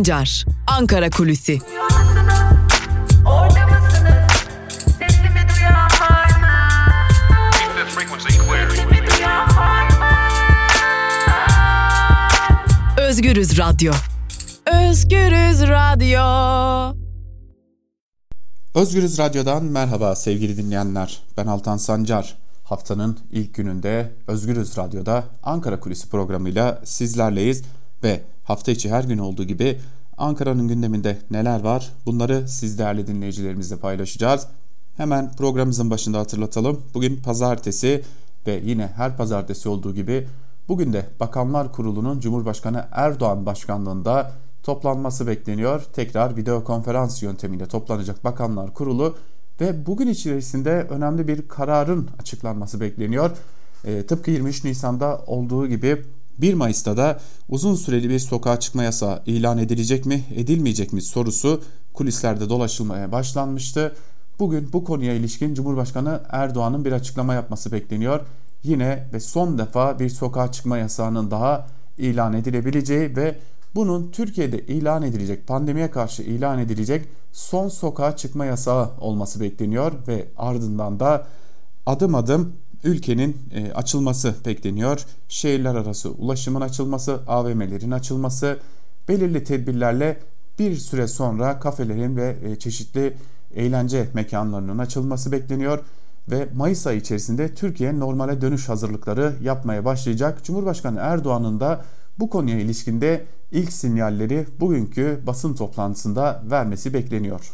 Sancar, Ankara Kulüsi. Özgürüz Radyo. Özgürüz Radyo. Özgürüz Radyo'dan merhaba sevgili dinleyenler. Ben Altan Sancar. Haftanın ilk gününde Özgürüz Radyo'da Ankara Kulisi programıyla sizlerleyiz ve hafta içi her gün olduğu gibi Ankara'nın gündeminde neler var bunları siz değerli dinleyicilerimizle paylaşacağız. Hemen programımızın başında hatırlatalım. Bugün pazartesi ve yine her pazartesi olduğu gibi bugün de Bakanlar Kurulu'nun Cumhurbaşkanı Erdoğan başkanlığında toplanması bekleniyor. Tekrar video konferans yöntemiyle toplanacak Bakanlar Kurulu ve bugün içerisinde önemli bir kararın açıklanması bekleniyor. E, tıpkı 23 Nisan'da olduğu gibi 1 Mayıs'ta da uzun süreli bir sokağa çıkma yasağı ilan edilecek mi, edilmeyecek mi sorusu kulislerde dolaşılmaya başlanmıştı. Bugün bu konuya ilişkin Cumhurbaşkanı Erdoğan'ın bir açıklama yapması bekleniyor. Yine ve son defa bir sokağa çıkma yasağının daha ilan edilebileceği ve bunun Türkiye'de ilan edilecek, pandemiye karşı ilan edilecek son sokağa çıkma yasağı olması bekleniyor ve ardından da adım adım ülkenin e, açılması bekleniyor. Şehirler arası ulaşımın açılması, AVM'lerin açılması, belirli tedbirlerle bir süre sonra kafelerin ve e, çeşitli eğlence mekanlarının açılması bekleniyor ve Mayıs ayı içerisinde Türkiye normale dönüş hazırlıkları yapmaya başlayacak. Cumhurbaşkanı Erdoğan'ın da bu konuya ilişkinde ilk sinyalleri bugünkü basın toplantısında vermesi bekleniyor.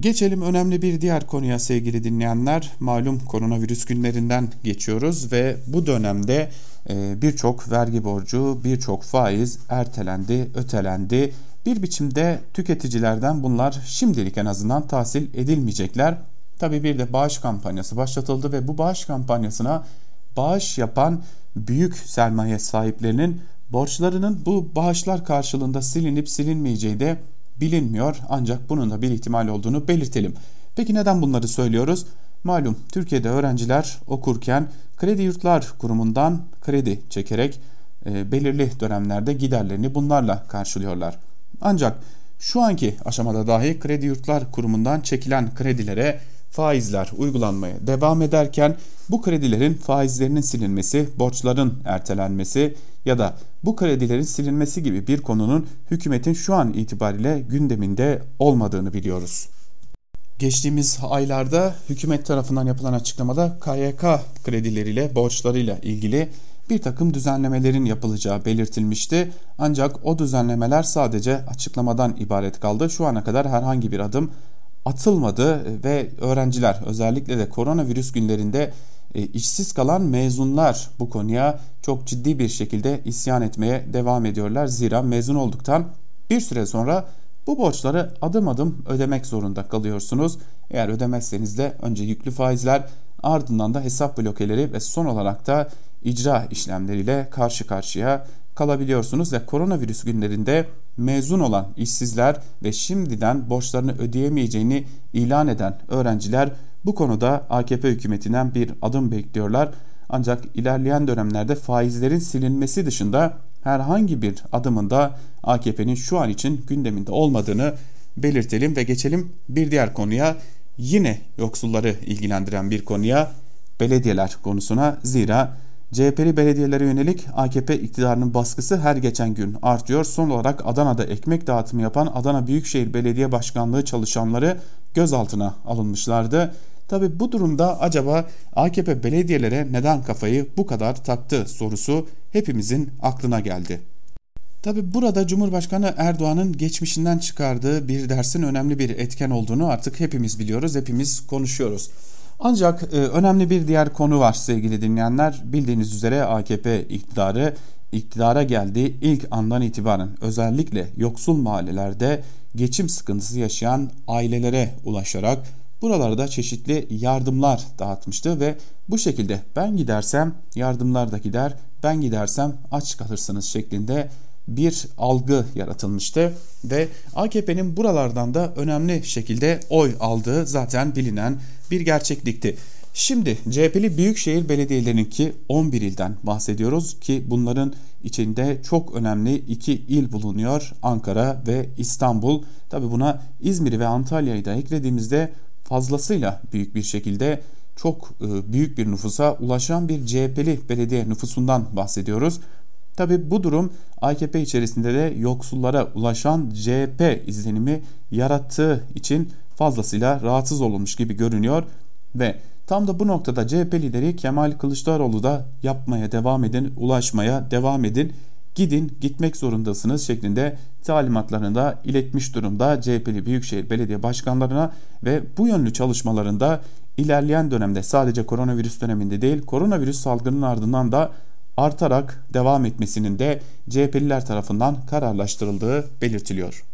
Geçelim önemli bir diğer konuya sevgili dinleyenler. Malum koronavirüs günlerinden geçiyoruz ve bu dönemde e, birçok vergi borcu, birçok faiz ertelendi, ötelendi. Bir biçimde tüketicilerden bunlar şimdilik en azından tahsil edilmeyecekler. Tabi bir de bağış kampanyası başlatıldı ve bu bağış kampanyasına bağış yapan büyük sermaye sahiplerinin borçlarının bu bağışlar karşılığında silinip silinmeyeceği de bilinmiyor ancak bunun da bir ihtimal olduğunu belirtelim. Peki neden bunları söylüyoruz? Malum Türkiye'de öğrenciler okurken kredi yurtlar kurumundan kredi çekerek e, belirli dönemlerde giderlerini bunlarla karşılıyorlar. Ancak şu anki aşamada dahi kredi yurtlar kurumundan çekilen kredilere faizler uygulanmaya devam ederken bu kredilerin faizlerinin silinmesi, borçların ertelenmesi ya da bu kredilerin silinmesi gibi bir konunun hükümetin şu an itibariyle gündeminde olmadığını biliyoruz. Geçtiğimiz aylarda hükümet tarafından yapılan açıklamada KYK kredileriyle, borçlarıyla ilgili bir takım düzenlemelerin yapılacağı belirtilmişti. Ancak o düzenlemeler sadece açıklamadan ibaret kaldı. Şu ana kadar herhangi bir adım atılmadı ve öğrenciler özellikle de koronavirüs günlerinde e, işsiz kalan mezunlar bu konuya çok ciddi bir şekilde isyan etmeye devam ediyorlar. Zira mezun olduktan bir süre sonra bu borçları adım adım ödemek zorunda kalıyorsunuz. Eğer ödemezseniz de önce yüklü faizler ardından da hesap blokeleri ve son olarak da icra işlemleriyle karşı karşıya kalabiliyorsunuz ve koronavirüs günlerinde mezun olan işsizler ve şimdiden borçlarını ödeyemeyeceğini ilan eden öğrenciler bu konuda AKP hükümetinden bir adım bekliyorlar. Ancak ilerleyen dönemlerde faizlerin silinmesi dışında herhangi bir adımında AKP'nin şu an için gündeminde olmadığını belirtelim ve geçelim bir diğer konuya. Yine yoksulları ilgilendiren bir konuya belediyeler konusuna zira CHP'li belediyelere yönelik AKP iktidarının baskısı her geçen gün artıyor. Son olarak Adana'da ekmek dağıtımı yapan Adana Büyükşehir Belediye Başkanlığı çalışanları gözaltına alınmışlardı. Tabi bu durumda acaba AKP belediyelere neden kafayı bu kadar taktı sorusu hepimizin aklına geldi. Tabi burada Cumhurbaşkanı Erdoğan'ın geçmişinden çıkardığı bir dersin önemli bir etken olduğunu artık hepimiz biliyoruz, hepimiz konuşuyoruz. Ancak e, önemli bir diğer konu var sevgili dinleyenler. Bildiğiniz üzere AKP iktidarı iktidara geldiği ilk andan itibaren özellikle yoksul mahallelerde geçim sıkıntısı yaşayan ailelere ulaşarak buralarda çeşitli yardımlar dağıtmıştı ve bu şekilde ben gidersem yardımlar da gider, ben gidersem aç kalırsınız şeklinde bir algı yaratılmıştı ve AKP'nin buralardan da önemli şekilde oy aldığı zaten bilinen bir gerçeklikti. Şimdi CHP'li büyükşehir belediyelerinki 11 ilden bahsediyoruz ki bunların içinde çok önemli iki il bulunuyor. Ankara ve İstanbul. Tabi buna İzmir'i ve Antalya'yı da eklediğimizde fazlasıyla büyük bir şekilde çok e, büyük bir nüfusa ulaşan bir CHP'li belediye nüfusundan bahsediyoruz. Tabi bu durum AKP içerisinde de yoksullara ulaşan CHP izlenimi yarattığı için fazlasıyla rahatsız olmuş gibi görünüyor ve tam da bu noktada CHP lideri Kemal Kılıçdaroğlu da yapmaya devam edin, ulaşmaya devam edin, gidin, gitmek zorundasınız şeklinde talimatlarını da iletmiş durumda CHP'li Büyükşehir Belediye Başkanlarına ve bu yönlü çalışmalarında ilerleyen dönemde sadece koronavirüs döneminde değil koronavirüs salgının ardından da artarak devam etmesinin de CHP'liler tarafından kararlaştırıldığı belirtiliyor.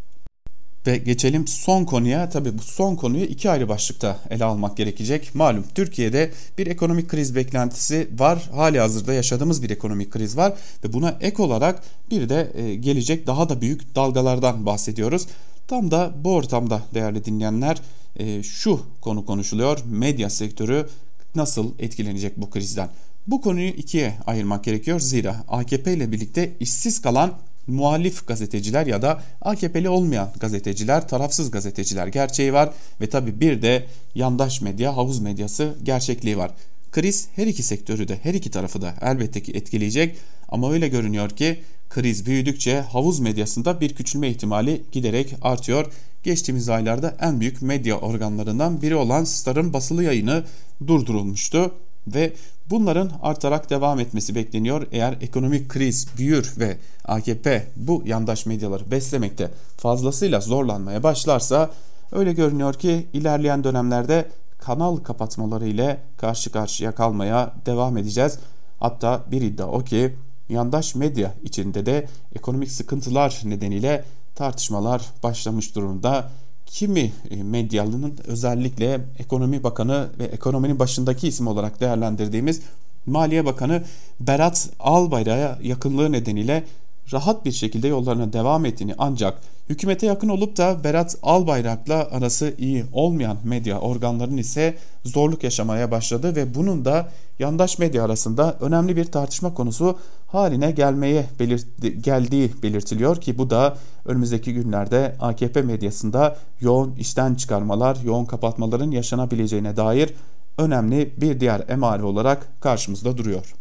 Ve geçelim son konuya. Tabii bu son konuyu iki ayrı başlıkta ele almak gerekecek. Malum Türkiye'de bir ekonomik kriz beklentisi var. Hali hazırda yaşadığımız bir ekonomik kriz var. Ve buna ek olarak bir de e, gelecek daha da büyük dalgalardan bahsediyoruz. Tam da bu ortamda değerli dinleyenler e, şu konu konuşuluyor. Medya sektörü nasıl etkilenecek bu krizden? Bu konuyu ikiye ayırmak gerekiyor. Zira AKP ile birlikte işsiz kalan muhalif gazeteciler ya da AKP'li olmayan gazeteciler, tarafsız gazeteciler gerçeği var ve tabi bir de yandaş medya, havuz medyası gerçekliği var. Kriz her iki sektörü de her iki tarafı da elbette ki etkileyecek ama öyle görünüyor ki kriz büyüdükçe havuz medyasında bir küçülme ihtimali giderek artıyor. Geçtiğimiz aylarda en büyük medya organlarından biri olan Star'ın basılı yayını durdurulmuştu ve bunların artarak devam etmesi bekleniyor. Eğer ekonomik kriz büyür ve AKP bu yandaş medyaları beslemekte fazlasıyla zorlanmaya başlarsa öyle görünüyor ki ilerleyen dönemlerde kanal kapatmaları ile karşı karşıya kalmaya devam edeceğiz. Hatta bir iddia o ki yandaş medya içinde de ekonomik sıkıntılar nedeniyle tartışmalar başlamış durumda kimi e, medyalının özellikle ekonomi bakanı ve ekonominin başındaki isim olarak değerlendirdiğimiz Maliye Bakanı Berat Albayrak'a yakınlığı nedeniyle rahat bir şekilde yollarına devam ettiğini ancak hükümete yakın olup da Berat Albayrak'la arası iyi olmayan medya organlarının ise zorluk yaşamaya başladı ve bunun da yandaş medya arasında önemli bir tartışma konusu haline gelmeye belirt geldiği belirtiliyor ki bu da önümüzdeki günlerde AKP medyasında yoğun işten çıkarmalar, yoğun kapatmaların yaşanabileceğine dair önemli bir diğer emare olarak karşımızda duruyor.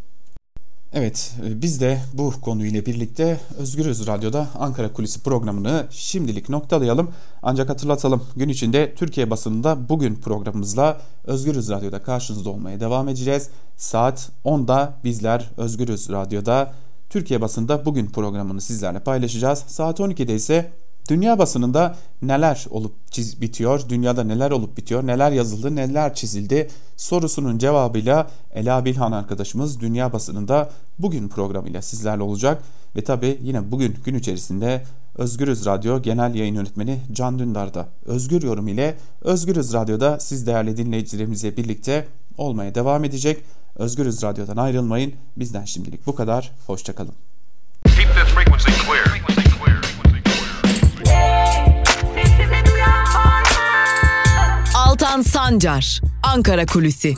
Evet e, biz de bu konuyla birlikte Özgürüz Radyo'da Ankara Kulisi programını şimdilik noktalayalım. Ancak hatırlatalım gün içinde Türkiye basınında bugün programımızla Özgürüz Radyo'da karşınızda olmaya devam edeceğiz. Saat 10'da bizler Özgürüz Radyo'da Türkiye basında bugün programını sizlerle paylaşacağız. Saat 12'de ise Dünya basınında neler olup çiz, bitiyor, dünyada neler olup bitiyor, neler yazıldı, neler çizildi sorusunun cevabıyla Ela Bilhan arkadaşımız dünya basınında bugün programıyla sizlerle olacak. Ve tabi yine bugün gün içerisinde Özgürüz Radyo Genel Yayın Yönetmeni Can Dündar da Özgür Yorum ile Özgürüz Radyo'da siz değerli dinleyicilerimizle birlikte olmaya devam edecek. Özgürüz Radyo'dan ayrılmayın. Bizden şimdilik bu kadar. Hoşçakalın. Altan Sancar, Ankara Kulüsi.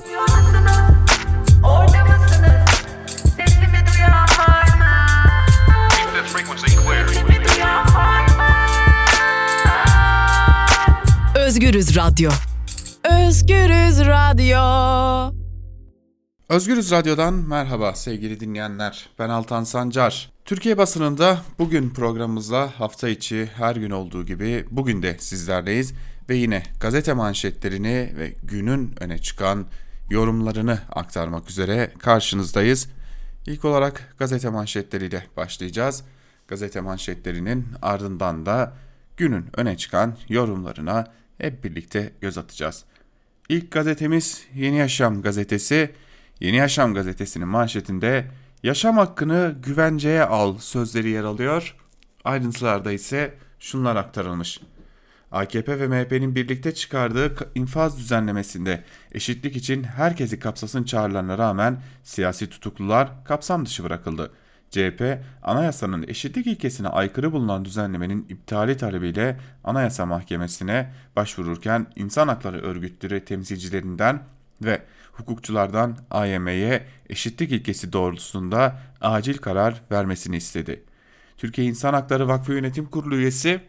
Özgürüz Radyo. Özgürüz Radyo. Özgürüz Radyo'dan merhaba sevgili dinleyenler. Ben Altan Sancar. Türkiye basınında bugün programımızla hafta içi her gün olduğu gibi bugün de sizlerleyiz ve yine gazete manşetlerini ve günün öne çıkan yorumlarını aktarmak üzere karşınızdayız. İlk olarak gazete manşetleriyle başlayacağız. Gazete manşetlerinin ardından da günün öne çıkan yorumlarına hep birlikte göz atacağız. İlk gazetemiz Yeni Yaşam gazetesi. Yeni Yaşam gazetesinin manşetinde yaşam hakkını güvenceye al sözleri yer alıyor. Ayrıntılarda ise şunlar aktarılmış. AKP ve MHP'nin birlikte çıkardığı infaz düzenlemesinde eşitlik için herkesi kapsasın çağrılarına rağmen siyasi tutuklular kapsam dışı bırakıldı. CHP, anayasanın eşitlik ilkesine aykırı bulunan düzenlemenin iptali talebiyle Anayasa Mahkemesi'ne başvururken insan hakları örgütleri temsilcilerinden ve hukukçulardan AYM'ye eşitlik ilkesi doğrultusunda acil karar vermesini istedi. Türkiye İnsan Hakları Vakfı Yönetim Kurulu üyesi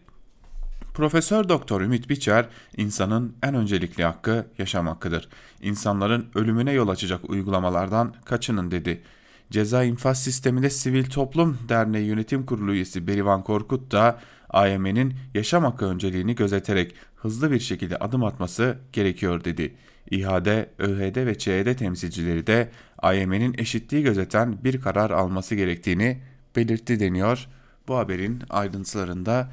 Profesör Doktor Ümit Biçer, insanın en öncelikli hakkı yaşam hakkıdır. İnsanların ölümüne yol açacak uygulamalardan kaçının dedi. Ceza infaz sisteminde Sivil Toplum Derneği Yönetim Kurulu üyesi Berivan Korkut da AYM'nin yaşam hakkı önceliğini gözeterek hızlı bir şekilde adım atması gerekiyor dedi. İHAD, ÖHD ve ÇED temsilcileri de AYM'nin eşitliği gözeten bir karar alması gerektiğini belirtti deniyor. Bu haberin ayrıntılarında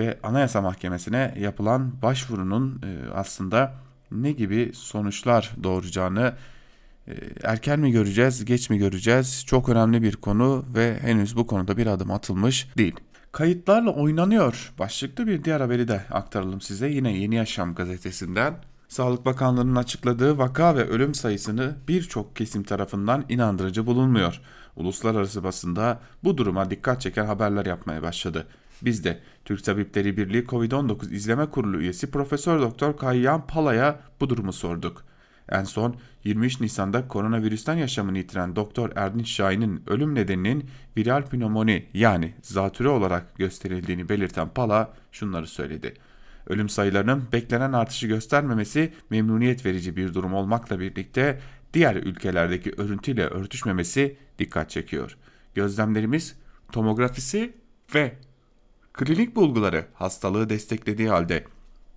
ve Anayasa Mahkemesi'ne yapılan başvurunun e, aslında ne gibi sonuçlar doğuracağını e, erken mi göreceğiz, geç mi göreceğiz? Çok önemli bir konu ve henüz bu konuda bir adım atılmış değil. Kayıtlarla oynanıyor. Başlıklı bir diğer haberi de aktaralım size. Yine Yeni Yaşam gazetesinden. Sağlık Bakanlığı'nın açıkladığı vaka ve ölüm sayısını birçok kesim tarafından inandırıcı bulunmuyor. Uluslararası basında bu duruma dikkat çeken haberler yapmaya başladı. Biz de Türk Tabipleri Birliği Covid-19 İzleme Kurulu üyesi Profesör Doktor Kayyan Pala'ya bu durumu sorduk. En son 23 Nisan'da koronavirüsten yaşamını yitiren Doktor Erdinç Şahin'in ölüm nedeninin viral pnömoni yani zatüre olarak gösterildiğini belirten Pala şunları söyledi. Ölüm sayılarının beklenen artışı göstermemesi memnuniyet verici bir durum olmakla birlikte diğer ülkelerdeki örüntüyle örtüşmemesi dikkat çekiyor. Gözlemlerimiz tomografisi ve klinik bulguları hastalığı desteklediği halde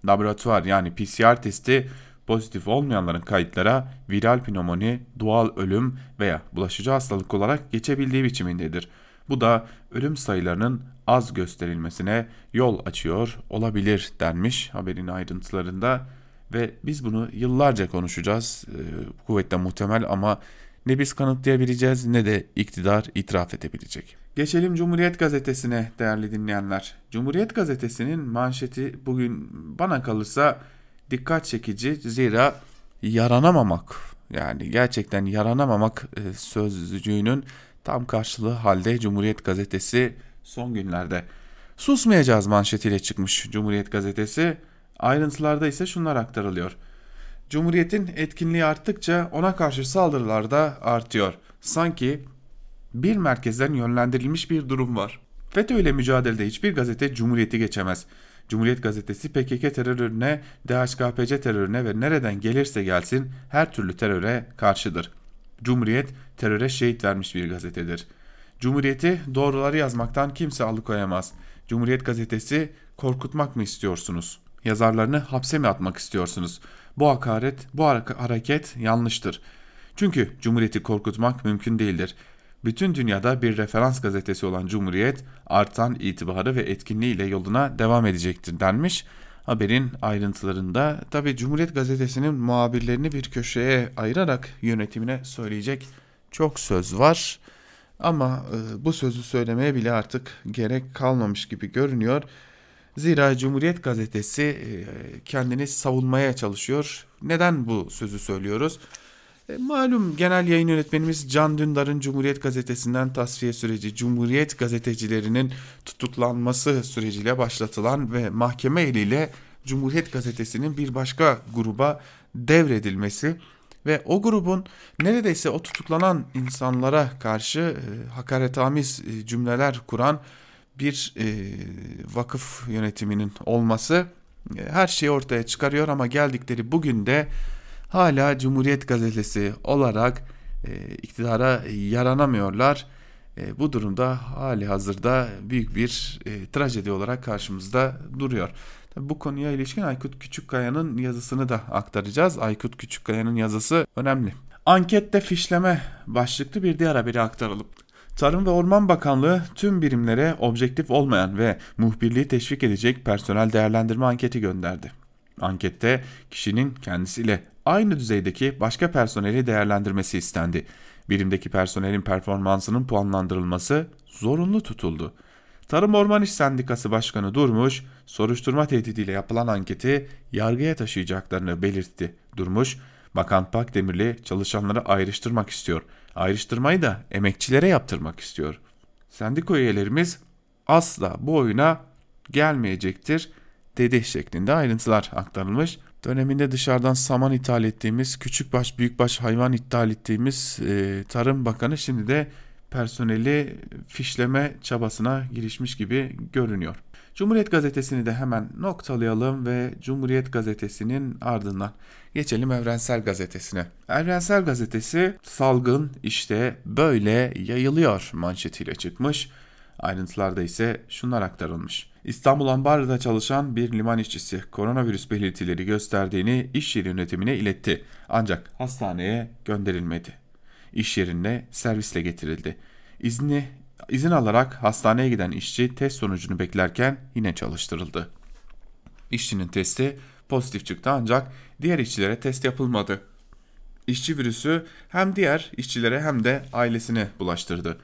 laboratuvar yani PCR testi pozitif olmayanların kayıtlara viral pnömoni, doğal ölüm veya bulaşıcı hastalık olarak geçebildiği biçimindedir. Bu da ölüm sayılarının az gösterilmesine yol açıyor olabilir denmiş haberin ayrıntılarında ve biz bunu yıllarca konuşacağız. E, kuvvetle muhtemel ama ne biz kanıtlayabileceğiz ne de iktidar itiraf edebilecek. Geçelim Cumhuriyet Gazetesi'ne değerli dinleyenler. Cumhuriyet Gazetesi'nin manşeti bugün bana kalırsa dikkat çekici zira yaranamamak yani gerçekten yaranamamak e, sözcüğünün tam karşılığı halde Cumhuriyet Gazetesi son günlerde susmayacağız manşetiyle çıkmış Cumhuriyet Gazetesi. Ayrıntılarda ise şunlar aktarılıyor. Cumhuriyet'in etkinliği arttıkça ona karşı saldırılar da artıyor. Sanki bir merkezden yönlendirilmiş bir durum var. FETÖ ile mücadelede hiçbir gazete Cumhuriyet'i geçemez. Cumhuriyet gazetesi PKK terörüne, DHKPC terörüne ve nereden gelirse gelsin her türlü teröre karşıdır. Cumhuriyet teröre şehit vermiş bir gazetedir. Cumhuriyeti doğruları yazmaktan kimse alıkoyamaz. Cumhuriyet gazetesi korkutmak mı istiyorsunuz? Yazarlarını hapse mi atmak istiyorsunuz? Bu hakaret, bu hareket yanlıştır. Çünkü Cumhuriyeti korkutmak mümkün değildir. Bütün dünyada bir referans gazetesi olan Cumhuriyet artan itibarı ve etkinliğiyle yoluna devam edecektir denmiş. Haberin ayrıntılarında tabi Cumhuriyet Gazetesi'nin muhabirlerini bir köşeye ayırarak yönetimine söyleyecek çok söz var. Ama e, bu sözü söylemeye bile artık gerek kalmamış gibi görünüyor. Zira Cumhuriyet Gazetesi e, kendini savunmaya çalışıyor. Neden bu sözü söylüyoruz? E, malum genel yayın yönetmenimiz Can Dündar'ın Cumhuriyet Gazetesi'nden tasfiye süreci, Cumhuriyet gazetecilerinin tutuklanması süreciyle başlatılan ve mahkeme eliyle Cumhuriyet Gazetesi'nin bir başka gruba devredilmesi ve o grubun neredeyse o tutuklanan insanlara karşı e, hakaretamiz e, cümleler kuran bir e, vakıf yönetiminin olması e, her şeyi ortaya çıkarıyor ama geldikleri bugün de hala Cumhuriyet Gazetesi olarak e, iktidara yaranamıyorlar. E, bu durumda hali hazırda büyük bir e, trajedi olarak karşımızda duruyor. Tabii bu konuya ilişkin Aykut Küçükkaya'nın yazısını da aktaracağız. Aykut Küçükkaya'nın yazısı önemli. Ankette fişleme başlıklı bir diğer haberi aktaralım. Tarım ve Orman Bakanlığı tüm birimlere objektif olmayan ve muhbirliği teşvik edecek personel değerlendirme anketi gönderdi. Ankette kişinin kendisiyle aynı düzeydeki başka personeli değerlendirmesi istendi. Birimdeki personelin performansının puanlandırılması zorunlu tutuldu. Tarım Orman İş Sendikası Başkanı Durmuş, soruşturma tehdidiyle yapılan anketi yargıya taşıyacaklarını belirtti. Durmuş, Bakan Pakdemirli çalışanları ayrıştırmak istiyor. Ayrıştırmayı da emekçilere yaptırmak istiyor. Sendika üyelerimiz asla bu oyuna gelmeyecektir dedi şeklinde ayrıntılar aktarılmış. döneminde dışarıdan saman ithal ettiğimiz, küçükbaş büyükbaş hayvan ithal ettiğimiz e, Tarım Bakanı şimdi de personeli fişleme çabasına girişmiş gibi görünüyor. Cumhuriyet Gazetesi'ni de hemen noktalayalım ve Cumhuriyet Gazetesi'nin ardından geçelim Evrensel Gazetesi'ne. Evrensel Gazetesi salgın işte böyle yayılıyor manşetiyle çıkmış. Ayrıntılarda ise şunlar aktarılmış. İstanbul Ambar'da çalışan bir liman işçisi koronavirüs belirtileri gösterdiğini iş yeri yönetimine iletti. Ancak hastaneye gönderilmedi. İş yerine servisle getirildi. İzni izin alarak hastaneye giden işçi test sonucunu beklerken yine çalıştırıldı. İşçinin testi pozitif çıktı ancak diğer işçilere test yapılmadı. İşçi virüsü hem diğer işçilere hem de ailesine bulaştırdı.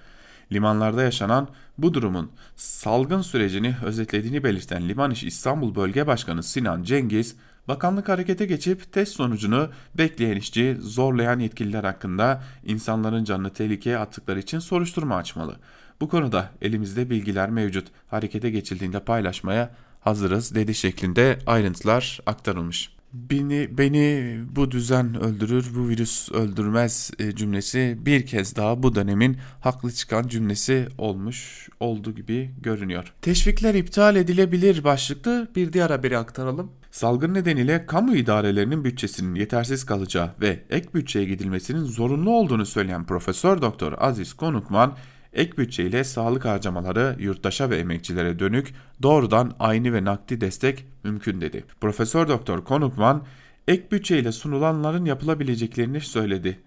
Limanlarda yaşanan bu durumun salgın sürecini özetlediğini belirten Liman İş İstanbul Bölge Başkanı Sinan Cengiz, bakanlık harekete geçip test sonucunu bekleyen işçi zorlayan yetkililer hakkında insanların canını tehlikeye attıkları için soruşturma açmalı. Bu konuda elimizde bilgiler mevcut. Harekete geçildiğinde paylaşmaya hazırız dedi şeklinde ayrıntılar aktarılmış. Beni, beni bu düzen öldürür, bu virüs öldürmez e, cümlesi bir kez daha bu dönemin haklı çıkan cümlesi olmuş olduğu gibi görünüyor. Teşvikler iptal edilebilir başlıklı bir diğer haberi aktaralım. Salgın nedeniyle kamu idarelerinin bütçesinin yetersiz kalacağı ve ek bütçeye gidilmesinin zorunlu olduğunu söyleyen Profesör Doktor Aziz Konukman, Ek bütçe ile sağlık harcamaları yurttaşa ve emekçilere dönük doğrudan aynı ve nakdi destek mümkün dedi. Profesör Doktor Konukman ek bütçe ile sunulanların yapılabileceklerini söyledi.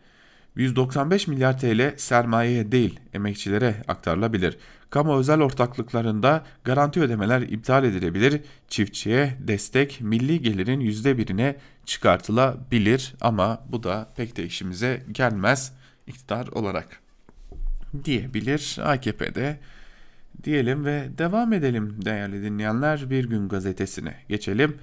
195 milyar TL sermayeye değil emekçilere aktarılabilir. Kamu özel ortaklıklarında garanti ödemeler iptal edilebilir. Çiftçiye destek milli gelirin %1'ine çıkartılabilir ama bu da pek de işimize gelmez iktidar olarak diyebilir AKP'de diyelim ve devam edelim değerli dinleyenler Bir Gün Gazetesi'ne geçelim.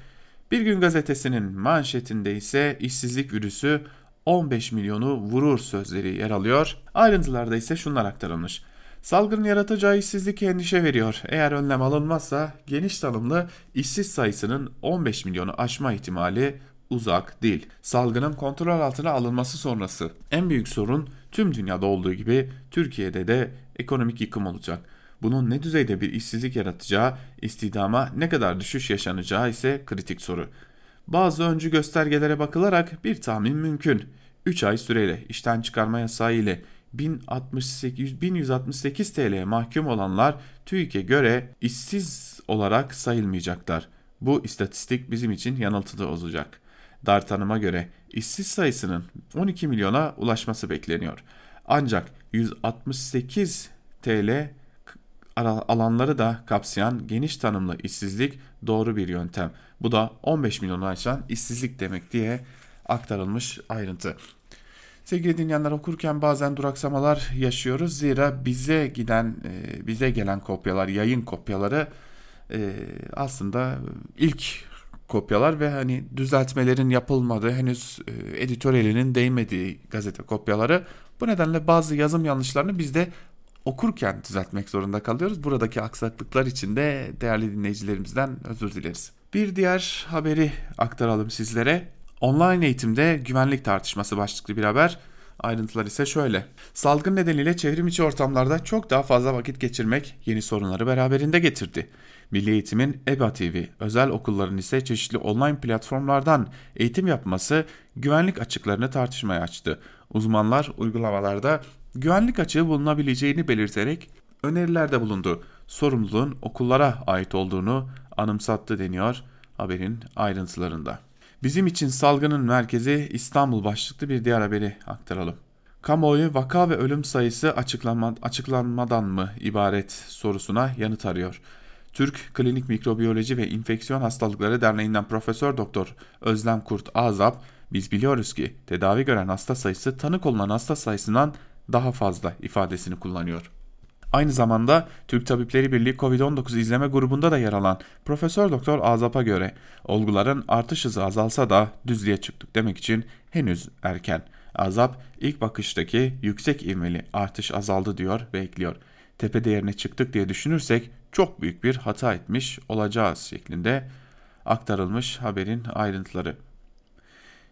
Bir Gün Gazetesi'nin manşetinde ise işsizlik virüsü 15 milyonu vurur sözleri yer alıyor. Ayrıntılarda ise şunlar aktarılmış. Salgının yaratacağı işsizlik endişe veriyor. Eğer önlem alınmazsa geniş tanımlı işsiz sayısının 15 milyonu aşma ihtimali uzak değil. Salgının kontrol altına alınması sonrası en büyük sorun tüm dünyada olduğu gibi Türkiye'de de ekonomik yıkım olacak. Bunun ne düzeyde bir işsizlik yaratacağı, istihdama ne kadar düşüş yaşanacağı ise kritik soru. Bazı öncü göstergelere bakılarak bir tahmin mümkün. 3 ay süreyle işten çıkarma yasağı ile 1068, 1168 TL'ye mahkum olanlar TÜİK'e göre işsiz olarak sayılmayacaklar. Bu istatistik bizim için yanıltılı olacak. Dar tanıma göre işsiz sayısının 12 milyona ulaşması bekleniyor. Ancak 168 TL alanları da kapsayan geniş tanımlı işsizlik doğru bir yöntem. Bu da 15 milyonu aşan işsizlik demek diye aktarılmış ayrıntı. Sevgili dinleyenler okurken bazen duraksamalar yaşıyoruz. Zira bize giden, e, bize gelen kopyalar, yayın kopyaları e, aslında ilk kopyalar ve hani düzeltmelerin yapılmadığı henüz e, editörelinin değmediği gazete kopyaları. Bu nedenle bazı yazım yanlışlarını biz de okurken düzeltmek zorunda kalıyoruz. Buradaki aksaklıklar için de değerli dinleyicilerimizden özür dileriz. Bir diğer haberi aktaralım sizlere. Online eğitimde güvenlik tartışması başlıklı bir haber. Ayrıntılar ise şöyle. Salgın nedeniyle çevrim içi ortamlarda çok daha fazla vakit geçirmek yeni sorunları beraberinde getirdi. Milli Eğitim'in EBA TV, özel okulların ise çeşitli online platformlardan eğitim yapması güvenlik açıklarını tartışmaya açtı. Uzmanlar uygulamalarda güvenlik açığı bulunabileceğini belirterek önerilerde bulundu. Sorumluluğun okullara ait olduğunu anımsattı deniyor haberin ayrıntılarında. Bizim için salgının merkezi İstanbul başlıklı bir diğer haberi aktaralım. Kamuoyu vaka ve ölüm sayısı açıklanma, açıklanmadan mı ibaret sorusuna yanıt arıyor. Türk Klinik Mikrobiyoloji ve İnfeksiyon Hastalıkları Derneği'nden Profesör Doktor Özlem Kurt Azap, biz biliyoruz ki tedavi gören hasta sayısı tanı olunan hasta sayısından daha fazla ifadesini kullanıyor. Aynı zamanda Türk Tabipleri Birliği COVID-19 izleme grubunda da yer alan Profesör Doktor Azap'a göre olguların artış hızı azalsa da düzlüğe çıktık demek için henüz erken. Azap ilk bakıştaki yüksek ivmeli artış azaldı diyor ve ekliyor. Tepe değerine çıktık diye düşünürsek çok büyük bir hata etmiş olacağız şeklinde aktarılmış haberin ayrıntıları.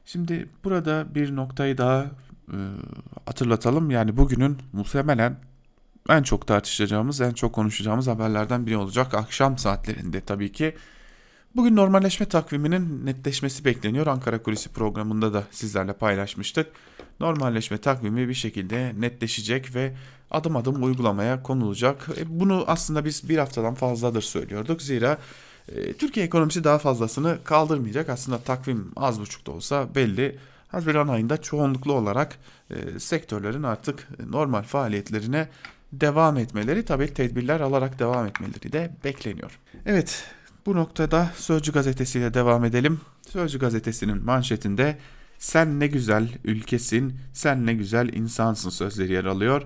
Şimdi burada bir noktayı daha e, hatırlatalım. Yani bugünün muhtemelen en çok tartışacağımız, en çok konuşacağımız haberlerden biri olacak. Akşam saatlerinde tabii ki. Bugün normalleşme takviminin netleşmesi bekleniyor. Ankara Kulisi programında da sizlerle paylaşmıştık. Normalleşme takvimi bir şekilde netleşecek ve adım adım uygulamaya konulacak. E, bunu aslında biz bir haftadan fazladır söylüyorduk. Zira e, Türkiye ekonomisi daha fazlasını kaldırmayacak. Aslında takvim az buçuk da olsa belli. Haziran ayında çoğunluklu olarak e, sektörlerin artık normal faaliyetlerine devam etmeleri tabii tedbirler alarak devam etmeleri de bekleniyor. Evet bu noktada Sözcü gazetesiyle devam edelim. Sözcü gazetesinin manşetinde sen ne güzel ülkesin, sen ne güzel insansın sözleri yer alıyor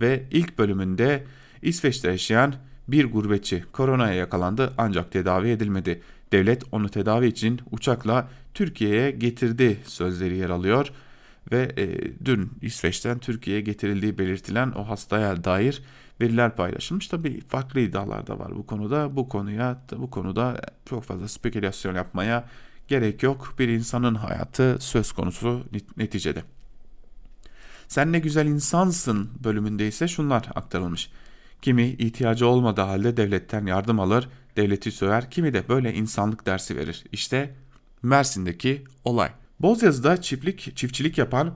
ve ilk bölümünde İsveç'te yaşayan bir gurbetçi koronaya yakalandı ancak tedavi edilmedi. Devlet onu tedavi için uçakla Türkiye'ye getirdi sözleri yer alıyor ve e, dün İsveç'ten Türkiye'ye getirildiği belirtilen o hastaya dair veriler paylaşılmış. Tabii farklı iddialar da var bu konuda. Bu konuya bu konuda çok fazla spekülasyon yapmaya gerek yok. Bir insanın hayatı söz konusu neticede. Sen ne güzel insansın bölümünde ise şunlar aktarılmış. Kimi ihtiyacı olmadığı halde devletten yardım alır, devleti söver, kimi de böyle insanlık dersi verir. İşte Mersin'deki olay. Bozyazı'da çiftlik, çiftçilik yapan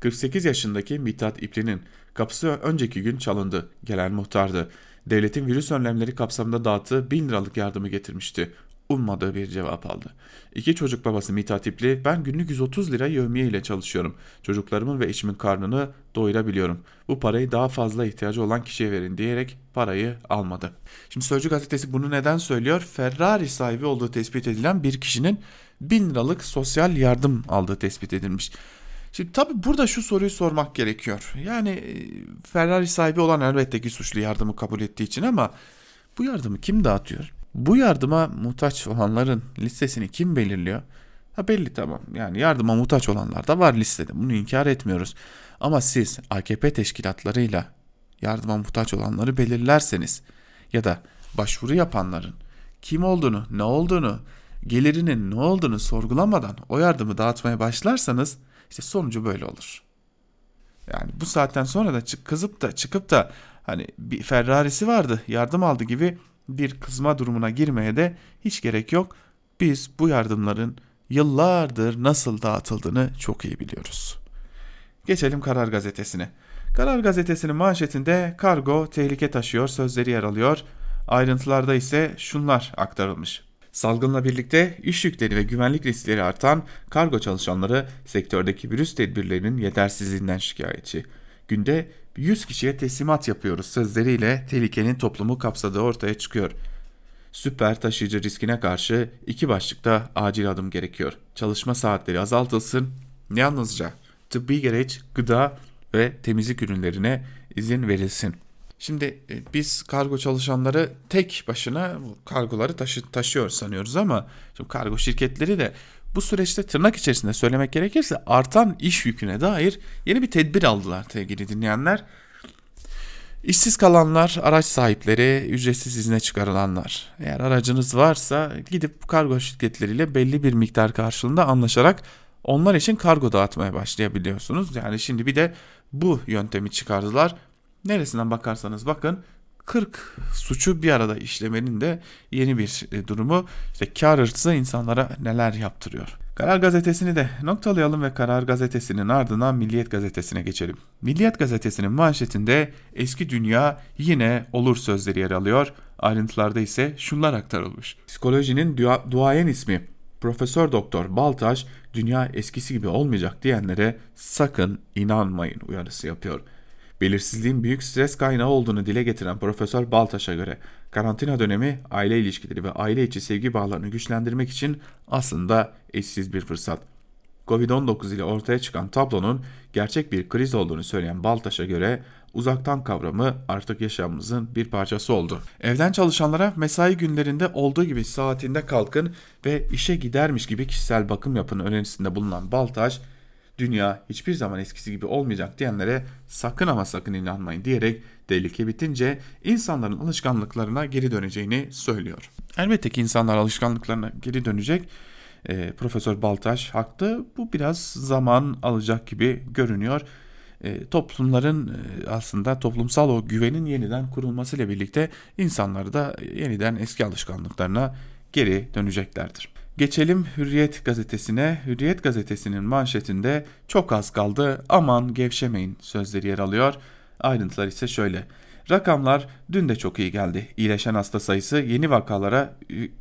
48 yaşındaki Mithat İpli'nin kapısı önceki gün çalındı. Gelen muhtardı. Devletin virüs önlemleri kapsamında dağıttığı 1000 liralık yardımı getirmişti. Ummadığı bir cevap aldı. İki çocuk babası Mithat İpli, ben günlük 130 lira yevmiye ile çalışıyorum. Çocuklarımın ve eşimin karnını doyurabiliyorum. Bu parayı daha fazla ihtiyacı olan kişiye verin diyerek parayı almadı. Şimdi Sözcü gazetesi bunu neden söylüyor? Ferrari sahibi olduğu tespit edilen bir kişinin 1000 liralık sosyal yardım aldığı tespit edilmiş. Şimdi tabi burada şu soruyu sormak gerekiyor. Yani e, Ferrari sahibi olan elbette ki suçlu yardımı kabul ettiği için ama bu yardımı kim dağıtıyor? Bu yardıma muhtaç olanların listesini kim belirliyor? Ha belli tamam yani yardıma muhtaç olanlar da var listede bunu inkar etmiyoruz. Ama siz AKP teşkilatlarıyla yardıma muhtaç olanları belirlerseniz ya da başvuru yapanların kim olduğunu, ne olduğunu, gelirinin ne olduğunu sorgulamadan o yardımı dağıtmaya başlarsanız işte sonucu böyle olur. Yani bu saatten sonra da çık kızıp da çıkıp da hani bir Ferrari'si vardı yardım aldı gibi bir kızma durumuna girmeye de hiç gerek yok. Biz bu yardımların yıllardır nasıl dağıtıldığını çok iyi biliyoruz. Geçelim Karar Gazetesi'ne. Karar Gazetesi'nin manşetinde kargo tehlike taşıyor sözleri yer alıyor. Ayrıntılarda ise şunlar aktarılmış. Salgınla birlikte iş yükleri ve güvenlik riskleri artan kargo çalışanları sektördeki virüs tedbirlerinin yetersizliğinden şikayetçi. Günde 100 kişiye teslimat yapıyoruz sözleriyle tehlikenin toplumu kapsadığı ortaya çıkıyor. Süper taşıyıcı riskine karşı iki başlıkta acil adım gerekiyor. Çalışma saatleri azaltılsın, yalnızca tıbbi gereç, gıda ve temizlik ürünlerine izin verilsin. Şimdi e, biz kargo çalışanları tek başına kargoları taşı, taşıyor sanıyoruz ama şimdi kargo şirketleri de bu süreçte tırnak içerisinde söylemek gerekirse artan iş yüküne dair yeni bir tedbir aldılar sevgili dinleyenler. İşsiz kalanlar, araç sahipleri, ücretsiz izne çıkarılanlar. Eğer aracınız varsa gidip kargo şirketleriyle belli bir miktar karşılığında anlaşarak onlar için kargo dağıtmaya başlayabiliyorsunuz. Yani şimdi bir de bu yöntemi çıkardılar. Neresinden bakarsanız bakın 40 suçu bir arada işlemenin de yeni bir e, durumu. İşte kar hırsı insanlara neler yaptırıyor. Karar Gazetesi'ni de noktalayalım ve Karar Gazetesi'nin ardından Milliyet Gazetesi'ne geçelim. Milliyet Gazetesi'nin manşetinde eski dünya yine olur sözleri yer alıyor. Ayrıntılarda ise şunlar aktarılmış. Psikolojinin dua, duayen ismi Profesör Doktor Baltaş dünya eskisi gibi olmayacak diyenlere sakın inanmayın uyarısı yapıyor. Belirsizliğin büyük stres kaynağı olduğunu dile getiren Profesör Baltaş'a göre karantina dönemi aile ilişkileri ve aile içi sevgi bağlarını güçlendirmek için aslında eşsiz bir fırsat. Covid-19 ile ortaya çıkan tablonun gerçek bir kriz olduğunu söyleyen Baltaş'a göre uzaktan kavramı artık yaşamımızın bir parçası oldu. Evden çalışanlara mesai günlerinde olduğu gibi saatinde kalkın ve işe gidermiş gibi kişisel bakım yapın önerisinde bulunan Baltaş, dünya hiçbir zaman eskisi gibi olmayacak diyenlere sakın ama sakın inanmayın diyerek tehlike bitince insanların alışkanlıklarına geri döneceğini söylüyor. Elbette ki insanlar alışkanlıklarına geri dönecek. E, Profesör Baltaş haklı. Bu biraz zaman alacak gibi görünüyor. E, toplumların e, aslında toplumsal o güvenin yeniden kurulmasıyla birlikte insanlar da yeniden eski alışkanlıklarına geri döneceklerdir. Geçelim Hürriyet gazetesine. Hürriyet gazetesinin manşetinde çok az kaldı aman gevşemeyin sözleri yer alıyor. Ayrıntılar ise şöyle. Rakamlar dün de çok iyi geldi. İyileşen hasta sayısı yeni vakalara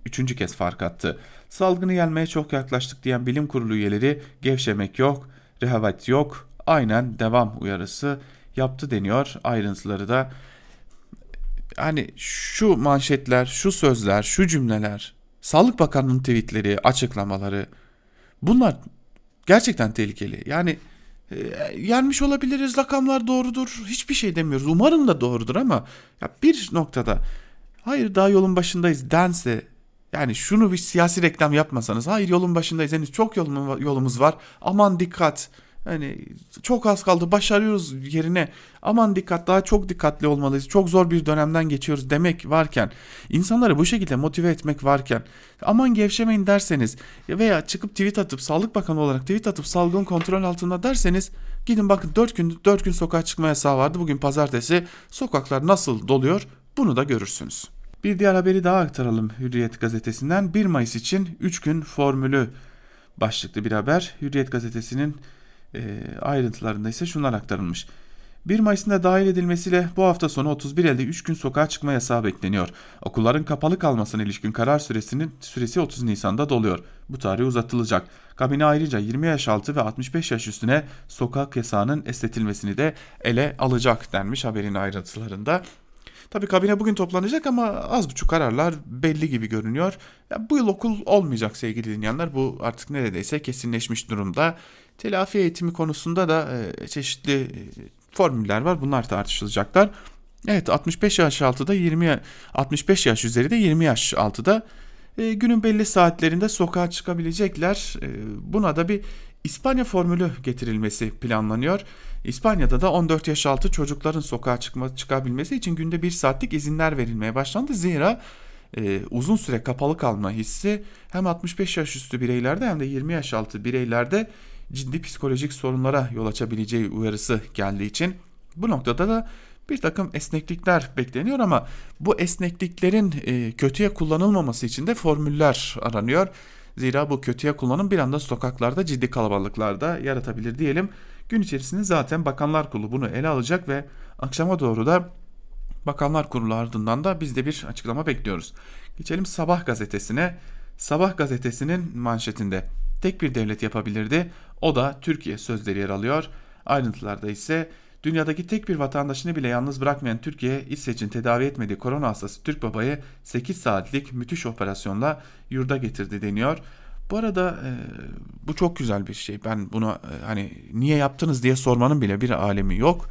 üçüncü kez fark attı. Salgını yenmeye çok yaklaştık diyen bilim kurulu üyeleri gevşemek yok, rehavet yok, aynen devam uyarısı yaptı deniyor. Ayrıntıları da hani şu manşetler, şu sözler, şu cümleler, Sağlık Bakanı'nın tweetleri, açıklamaları bunlar gerçekten tehlikeli. Yani e, yenmiş olabiliriz, rakamlar doğrudur, hiçbir şey demiyoruz. Umarım da doğrudur ama ya bir noktada hayır daha yolun başındayız dense yani şunu bir siyasi reklam yapmasanız hayır yolun başındayız henüz çok yolumuz var aman dikkat Hani çok az kaldı başarıyoruz yerine aman dikkat daha çok dikkatli olmalıyız. Çok zor bir dönemden geçiyoruz demek varken insanları bu şekilde motive etmek varken aman gevşemeyin derseniz veya çıkıp tweet atıp Sağlık Bakanı olarak tweet atıp salgın kontrol altında derseniz gidin bakın 4 gün 4 gün sokağa çıkma yasağı vardı. Bugün pazartesi sokaklar nasıl doluyor bunu da görürsünüz. Bir diğer haberi daha aktaralım Hürriyet gazetesinden 1 Mayıs için 3 gün formülü başlıklı bir haber. Hürriyet gazetesinin ayrıntılarında ise şunlar aktarılmış. 1 Mayıs'ın da dahil edilmesiyle bu hafta sonu 31 elde 3 gün sokağa çıkma yasağı bekleniyor. Okulların kapalı kalmasına ilişkin karar süresinin süresi 30 Nisan'da doluyor. Bu tarih uzatılacak. Kabine ayrıca 20 yaş altı ve 65 yaş üstüne sokak yasağının esnetilmesini de ele alacak denmiş haberin ayrıntılarında. Tabii kabine bugün toplanacak ama az buçuk kararlar belli gibi görünüyor. Ya bu yıl okul olmayacak sevgili dinleyenler. Bu artık neredeyse kesinleşmiş durumda. Telafi eğitimi konusunda da e, çeşitli e, formüller var. Bunlar tartışılacaklar. Evet 65 yaş altıda 20 65 yaş üzeri de 20 yaş altıda e, günün belli saatlerinde sokağa çıkabilecekler. E, buna da bir İspanya formülü getirilmesi planlanıyor. İspanya'da da 14 yaş altı çocukların sokağa çıkma, çıkabilmesi için günde 1 saatlik izinler verilmeye başlandı. Zira e, uzun süre kapalı kalma hissi hem 65 yaş üstü bireylerde hem de 20 yaş altı bireylerde ciddi psikolojik sorunlara yol açabileceği uyarısı geldiği için bu noktada da bir takım esneklikler bekleniyor ama bu esnekliklerin e, kötüye kullanılmaması için de formüller aranıyor. Zira bu kötüye kullanım bir anda sokaklarda ciddi kalabalıklarda yaratabilir diyelim. Gün içerisinde zaten Bakanlar Kurulu bunu ele alacak ve akşama doğru da Bakanlar Kurulu ardından da biz de bir açıklama bekliyoruz. Geçelim Sabah gazetesine. Sabah gazetesinin manşetinde tek bir devlet yapabilirdi. O da Türkiye sözleri yer alıyor. Ayrıntılarda ise dünyadaki tek bir vatandaşını bile yalnız bırakmayan Türkiye, İsveç'in tedavi etmediği korona hastası Türk babayı 8 saatlik müthiş operasyonla yurda getirdi deniyor. Bu arada e, bu çok güzel bir şey. Ben buna e, hani niye yaptınız diye sormanın bile bir alemi yok.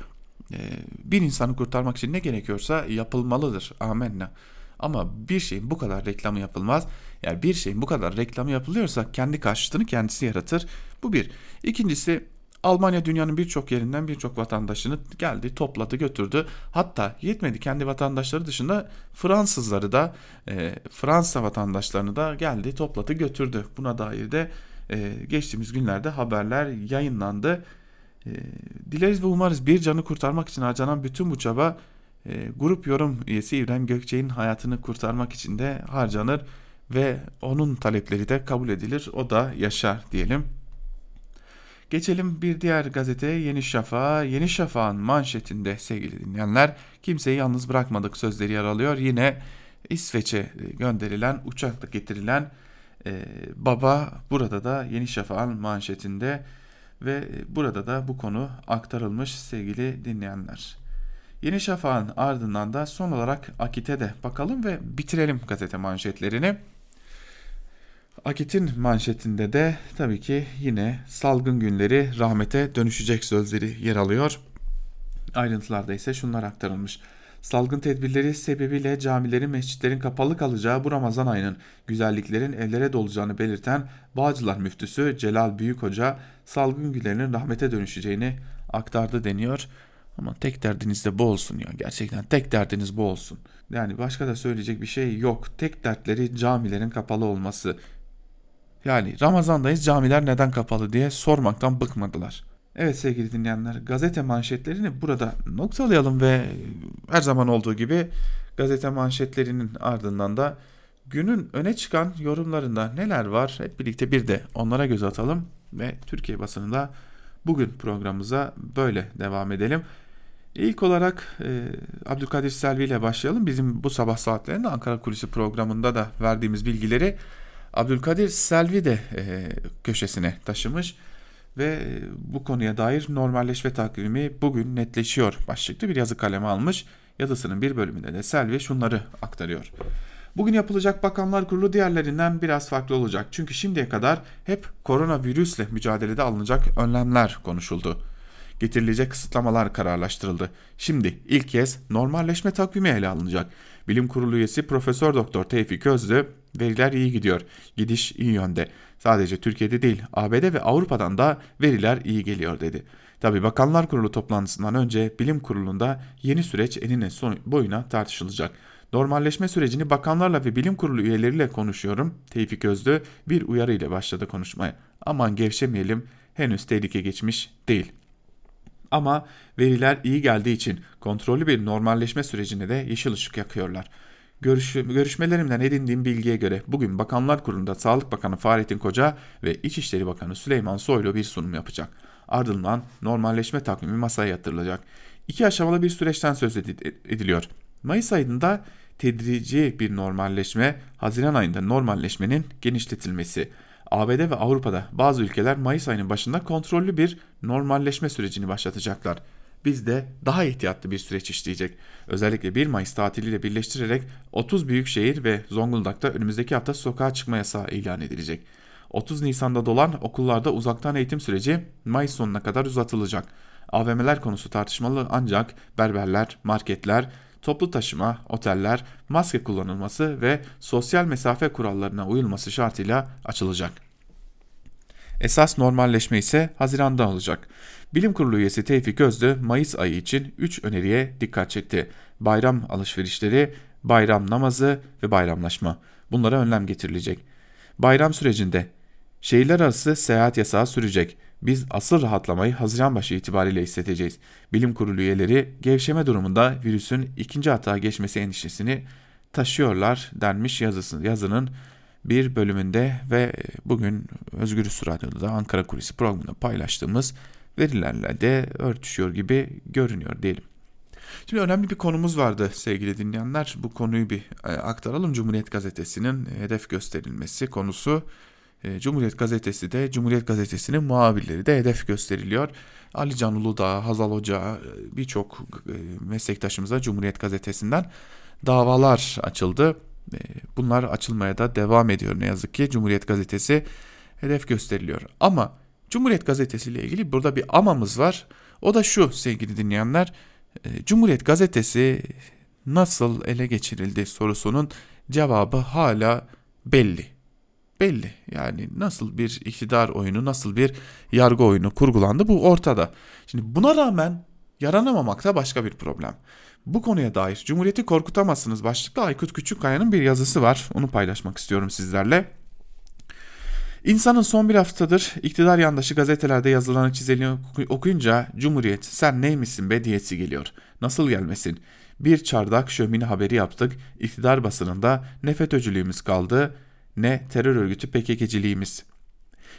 E, bir insanı kurtarmak için ne gerekiyorsa yapılmalıdır. Amenna. Ama bir şeyin bu kadar reklamı yapılmaz. Yani bir şeyin bu kadar reklamı yapılıyorsa kendi karşıtını kendisi yaratır. Bu bir. İkincisi Almanya dünyanın birçok yerinden birçok vatandaşını geldi, topladı, götürdü. Hatta yetmedi kendi vatandaşları dışında Fransızları da, e, Fransa vatandaşlarını da geldi, topladı, götürdü. Buna dair de e, geçtiğimiz günlerde haberler yayınlandı. E, dileriz ve umarız bir canı kurtarmak için harcanan bütün bu çaba e, grup yorum üyesi İbrahim Gökçe'nin hayatını kurtarmak için de harcanır ve onun talepleri de kabul edilir. O da yaşar diyelim. Geçelim bir diğer gazeteye Yeni Şafak'a. Yeni Şafak'ın manşetinde sevgili dinleyenler kimseyi yalnız bırakmadık sözleri yer alıyor. Yine İsveç'e gönderilen uçakla getirilen e, baba burada da Yeni Şafak'ın manşetinde ve burada da bu konu aktarılmış sevgili dinleyenler. Yeni Şafak'ın ardından da son olarak Akit'e de bakalım ve bitirelim gazete manşetlerini. Akit'in manşetinde de tabii ki yine salgın günleri rahmete dönüşecek sözleri yer alıyor. Ayrıntılarda ise şunlar aktarılmış. Salgın tedbirleri sebebiyle camilerin, mescitlerin kapalı kalacağı bu Ramazan ayının güzelliklerin evlere dolacağını belirten Bağcılar müftüsü Celal Büyükhoca salgın günlerinin rahmete dönüşeceğini aktardı deniyor. Ama tek derdiniz de bu olsun ya. Gerçekten tek derdiniz bu olsun. Yani başka da söyleyecek bir şey yok. Tek dertleri camilerin kapalı olması. Yani Ramazan'dayız camiler neden kapalı diye sormaktan bıkmadılar. Evet sevgili dinleyenler gazete manşetlerini burada noktalayalım ve her zaman olduğu gibi gazete manşetlerinin ardından da günün öne çıkan yorumlarında neler var hep birlikte bir de onlara göz atalım ve Türkiye basınında bugün programımıza böyle devam edelim. İlk olarak e, Abdülkadir Selvi ile başlayalım. Bizim bu sabah saatlerinde Ankara Kulisi programında da verdiğimiz bilgileri Abdülkadir Selvi de e, köşesine taşımış ve e, bu konuya dair normalleşme takvimi bugün netleşiyor başlıklı bir yazı kaleme almış. Yazısının bir bölümünde de Selvi şunları aktarıyor. Bugün yapılacak Bakanlar Kurulu diğerlerinden biraz farklı olacak. Çünkü şimdiye kadar hep koronavirüsle mücadelede alınacak önlemler konuşuldu. Getirilecek kısıtlamalar kararlaştırıldı. Şimdi ilk kez normalleşme takvimi ele alınacak. Bilim Kurulu üyesi Profesör Doktor Tevfik Özlü veriler iyi gidiyor. Gidiş iyi yönde. Sadece Türkiye'de değil ABD ve Avrupa'dan da veriler iyi geliyor dedi. Tabi Bakanlar Kurulu toplantısından önce bilim kurulunda yeni süreç enine son boyuna tartışılacak. Normalleşme sürecini bakanlarla ve bilim kurulu üyeleriyle konuşuyorum. Tevfik Özlü bir uyarı ile başladı konuşmaya. Aman gevşemeyelim henüz tehlike geçmiş değil. Ama veriler iyi geldiği için kontrollü bir normalleşme sürecine de yeşil ışık yakıyorlar. Görüş, görüşmelerimden edindiğim bilgiye göre bugün Bakanlar Kurulu'nda Sağlık Bakanı Fahrettin Koca ve İçişleri Bakanı Süleyman Soylu bir sunum yapacak. Ardından normalleşme takvimi masaya yatırılacak. İki aşamalı bir süreçten söz ediliyor. Mayıs ayında tedrici bir normalleşme, Haziran ayında normalleşmenin genişletilmesi. ABD ve Avrupa'da bazı ülkeler Mayıs ayının başında kontrollü bir normalleşme sürecini başlatacaklar. Biz de daha ihtiyatlı bir süreç işleyecek. Özellikle 1 Mayıs tatiliyle birleştirerek 30 büyük şehir ve Zonguldak'ta önümüzdeki hafta sokağa çıkma yasağı ilan edilecek. 30 Nisan'da dolan okullarda uzaktan eğitim süreci Mayıs sonuna kadar uzatılacak. AVM'ler konusu tartışmalı ancak berberler, marketler, toplu taşıma, oteller, maske kullanılması ve sosyal mesafe kurallarına uyulması şartıyla açılacak. Esas normalleşme ise Haziran'da olacak. Bilim Kurulu üyesi Tevfik Özlü Mayıs ayı için 3 öneriye dikkat çekti. Bayram alışverişleri, bayram namazı ve bayramlaşma. Bunlara önlem getirilecek. Bayram sürecinde şehirler arası seyahat yasağı sürecek. Biz asıl rahatlamayı Haziran başı itibariyle hissedeceğiz. Bilim kurulu üyeleri gevşeme durumunda virüsün ikinci hata geçmesi endişesini taşıyorlar denmiş yazısı, yazının bir bölümünde ve bugün Özgür Radyo'da Ankara Kulisi programında paylaştığımız verilerle de örtüşüyor gibi görünüyor diyelim. Şimdi önemli bir konumuz vardı sevgili dinleyenler. Bu konuyu bir e, aktaralım. Cumhuriyet Gazetesi'nin hedef gösterilmesi konusu e, Cumhuriyet Gazetesi de Cumhuriyet Gazetesi'nin muhabirleri de hedef gösteriliyor. Ali Can Uludağ, Hazal Hoca e, birçok meslektaşımıza Cumhuriyet Gazetesi'nden davalar açıldı. Bunlar açılmaya da devam ediyor ne yazık ki. Cumhuriyet Gazetesi hedef gösteriliyor. Ama Cumhuriyet Gazetesi ile ilgili burada bir amamız var. O da şu sevgili dinleyenler. Cumhuriyet Gazetesi nasıl ele geçirildi sorusunun cevabı hala belli belli. Yani nasıl bir iktidar oyunu, nasıl bir yargı oyunu kurgulandı bu ortada. Şimdi buna rağmen yaranamamak da başka bir problem. Bu konuya dair Cumhuriyeti korkutamazsınız başlıklı Aykut Küçükkaya'nın bir yazısı var. Onu paylaşmak istiyorum sizlerle. İnsanın son bir haftadır iktidar yandaşı gazetelerde yazılanı çizileni okuyunca Cumhuriyet sen neymişsin be diyesi geliyor. Nasıl gelmesin? Bir çardak şömine haberi yaptık. İktidar basınında ne FETÖ'cülüğümüz kaldı ne terör örgütü PKK'ciliğimiz.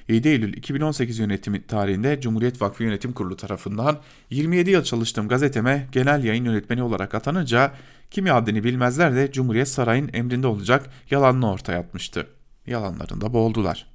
7 Eylül 2018 yönetimi tarihinde Cumhuriyet Vakfı Yönetim Kurulu tarafından 27 yıl çalıştığım gazeteme genel yayın yönetmeni olarak atanınca kimi adını bilmezler de Cumhuriyet Sarayı'nın emrinde olacak yalanını ortaya atmıştı. Yalanlarında boğuldular.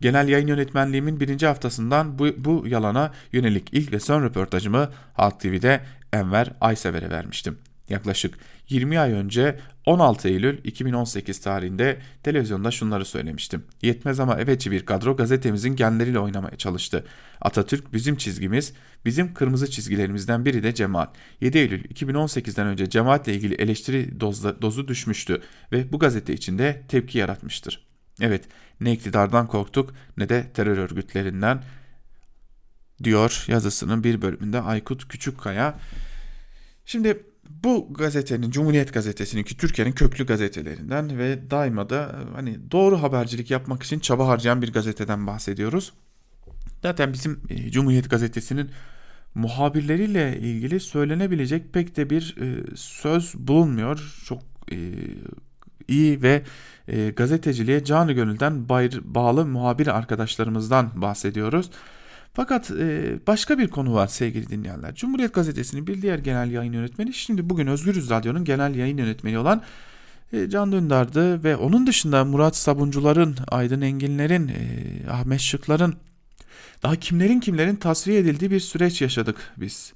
Genel yayın yönetmenliğimin birinci haftasından bu, bu yalana yönelik ilk ve son röportajımı Halk TV'de Enver Aysever'e vermiştim. Yaklaşık 20 ay önce 16 Eylül 2018 tarihinde televizyonda şunları söylemiştim. Yetmez ama evetçi bir kadro gazetemizin genleriyle oynamaya çalıştı. Atatürk bizim çizgimiz, bizim kırmızı çizgilerimizden biri de cemaat. 7 Eylül 2018'den önce cemaatle ilgili eleştiri dozda, dozu düşmüştü ve bu gazete içinde tepki yaratmıştır. Evet, ne iktidardan korktuk ne de terör örgütlerinden diyor yazısının bir bölümünde Aykut Küçükkaya. Şimdi bu gazetenin Cumhuriyet Gazetesi'nin ki Türkiye'nin köklü gazetelerinden ve daima da hani doğru habercilik yapmak için çaba harcayan bir gazeteden bahsediyoruz. Zaten bizim e, Cumhuriyet Gazetesi'nin muhabirleriyle ilgili söylenebilecek pek de bir e, söz bulunmuyor. Çok e, iyi ve e, gazeteciliğe canı gönülden bağlı muhabir arkadaşlarımızdan bahsediyoruz. Fakat e, başka bir konu var sevgili dinleyenler. Cumhuriyet Gazetesi'nin bir diğer genel yayın yönetmeni şimdi bugün Özgürüz Radyo'nun genel yayın yönetmeni olan e, Can Dündar'dı ve onun dışında Murat Sabuncular'ın, Aydın Enginler'in, e, Ahmet Şıklar'ın daha kimlerin kimlerin tasfiye edildiği bir süreç yaşadık biz.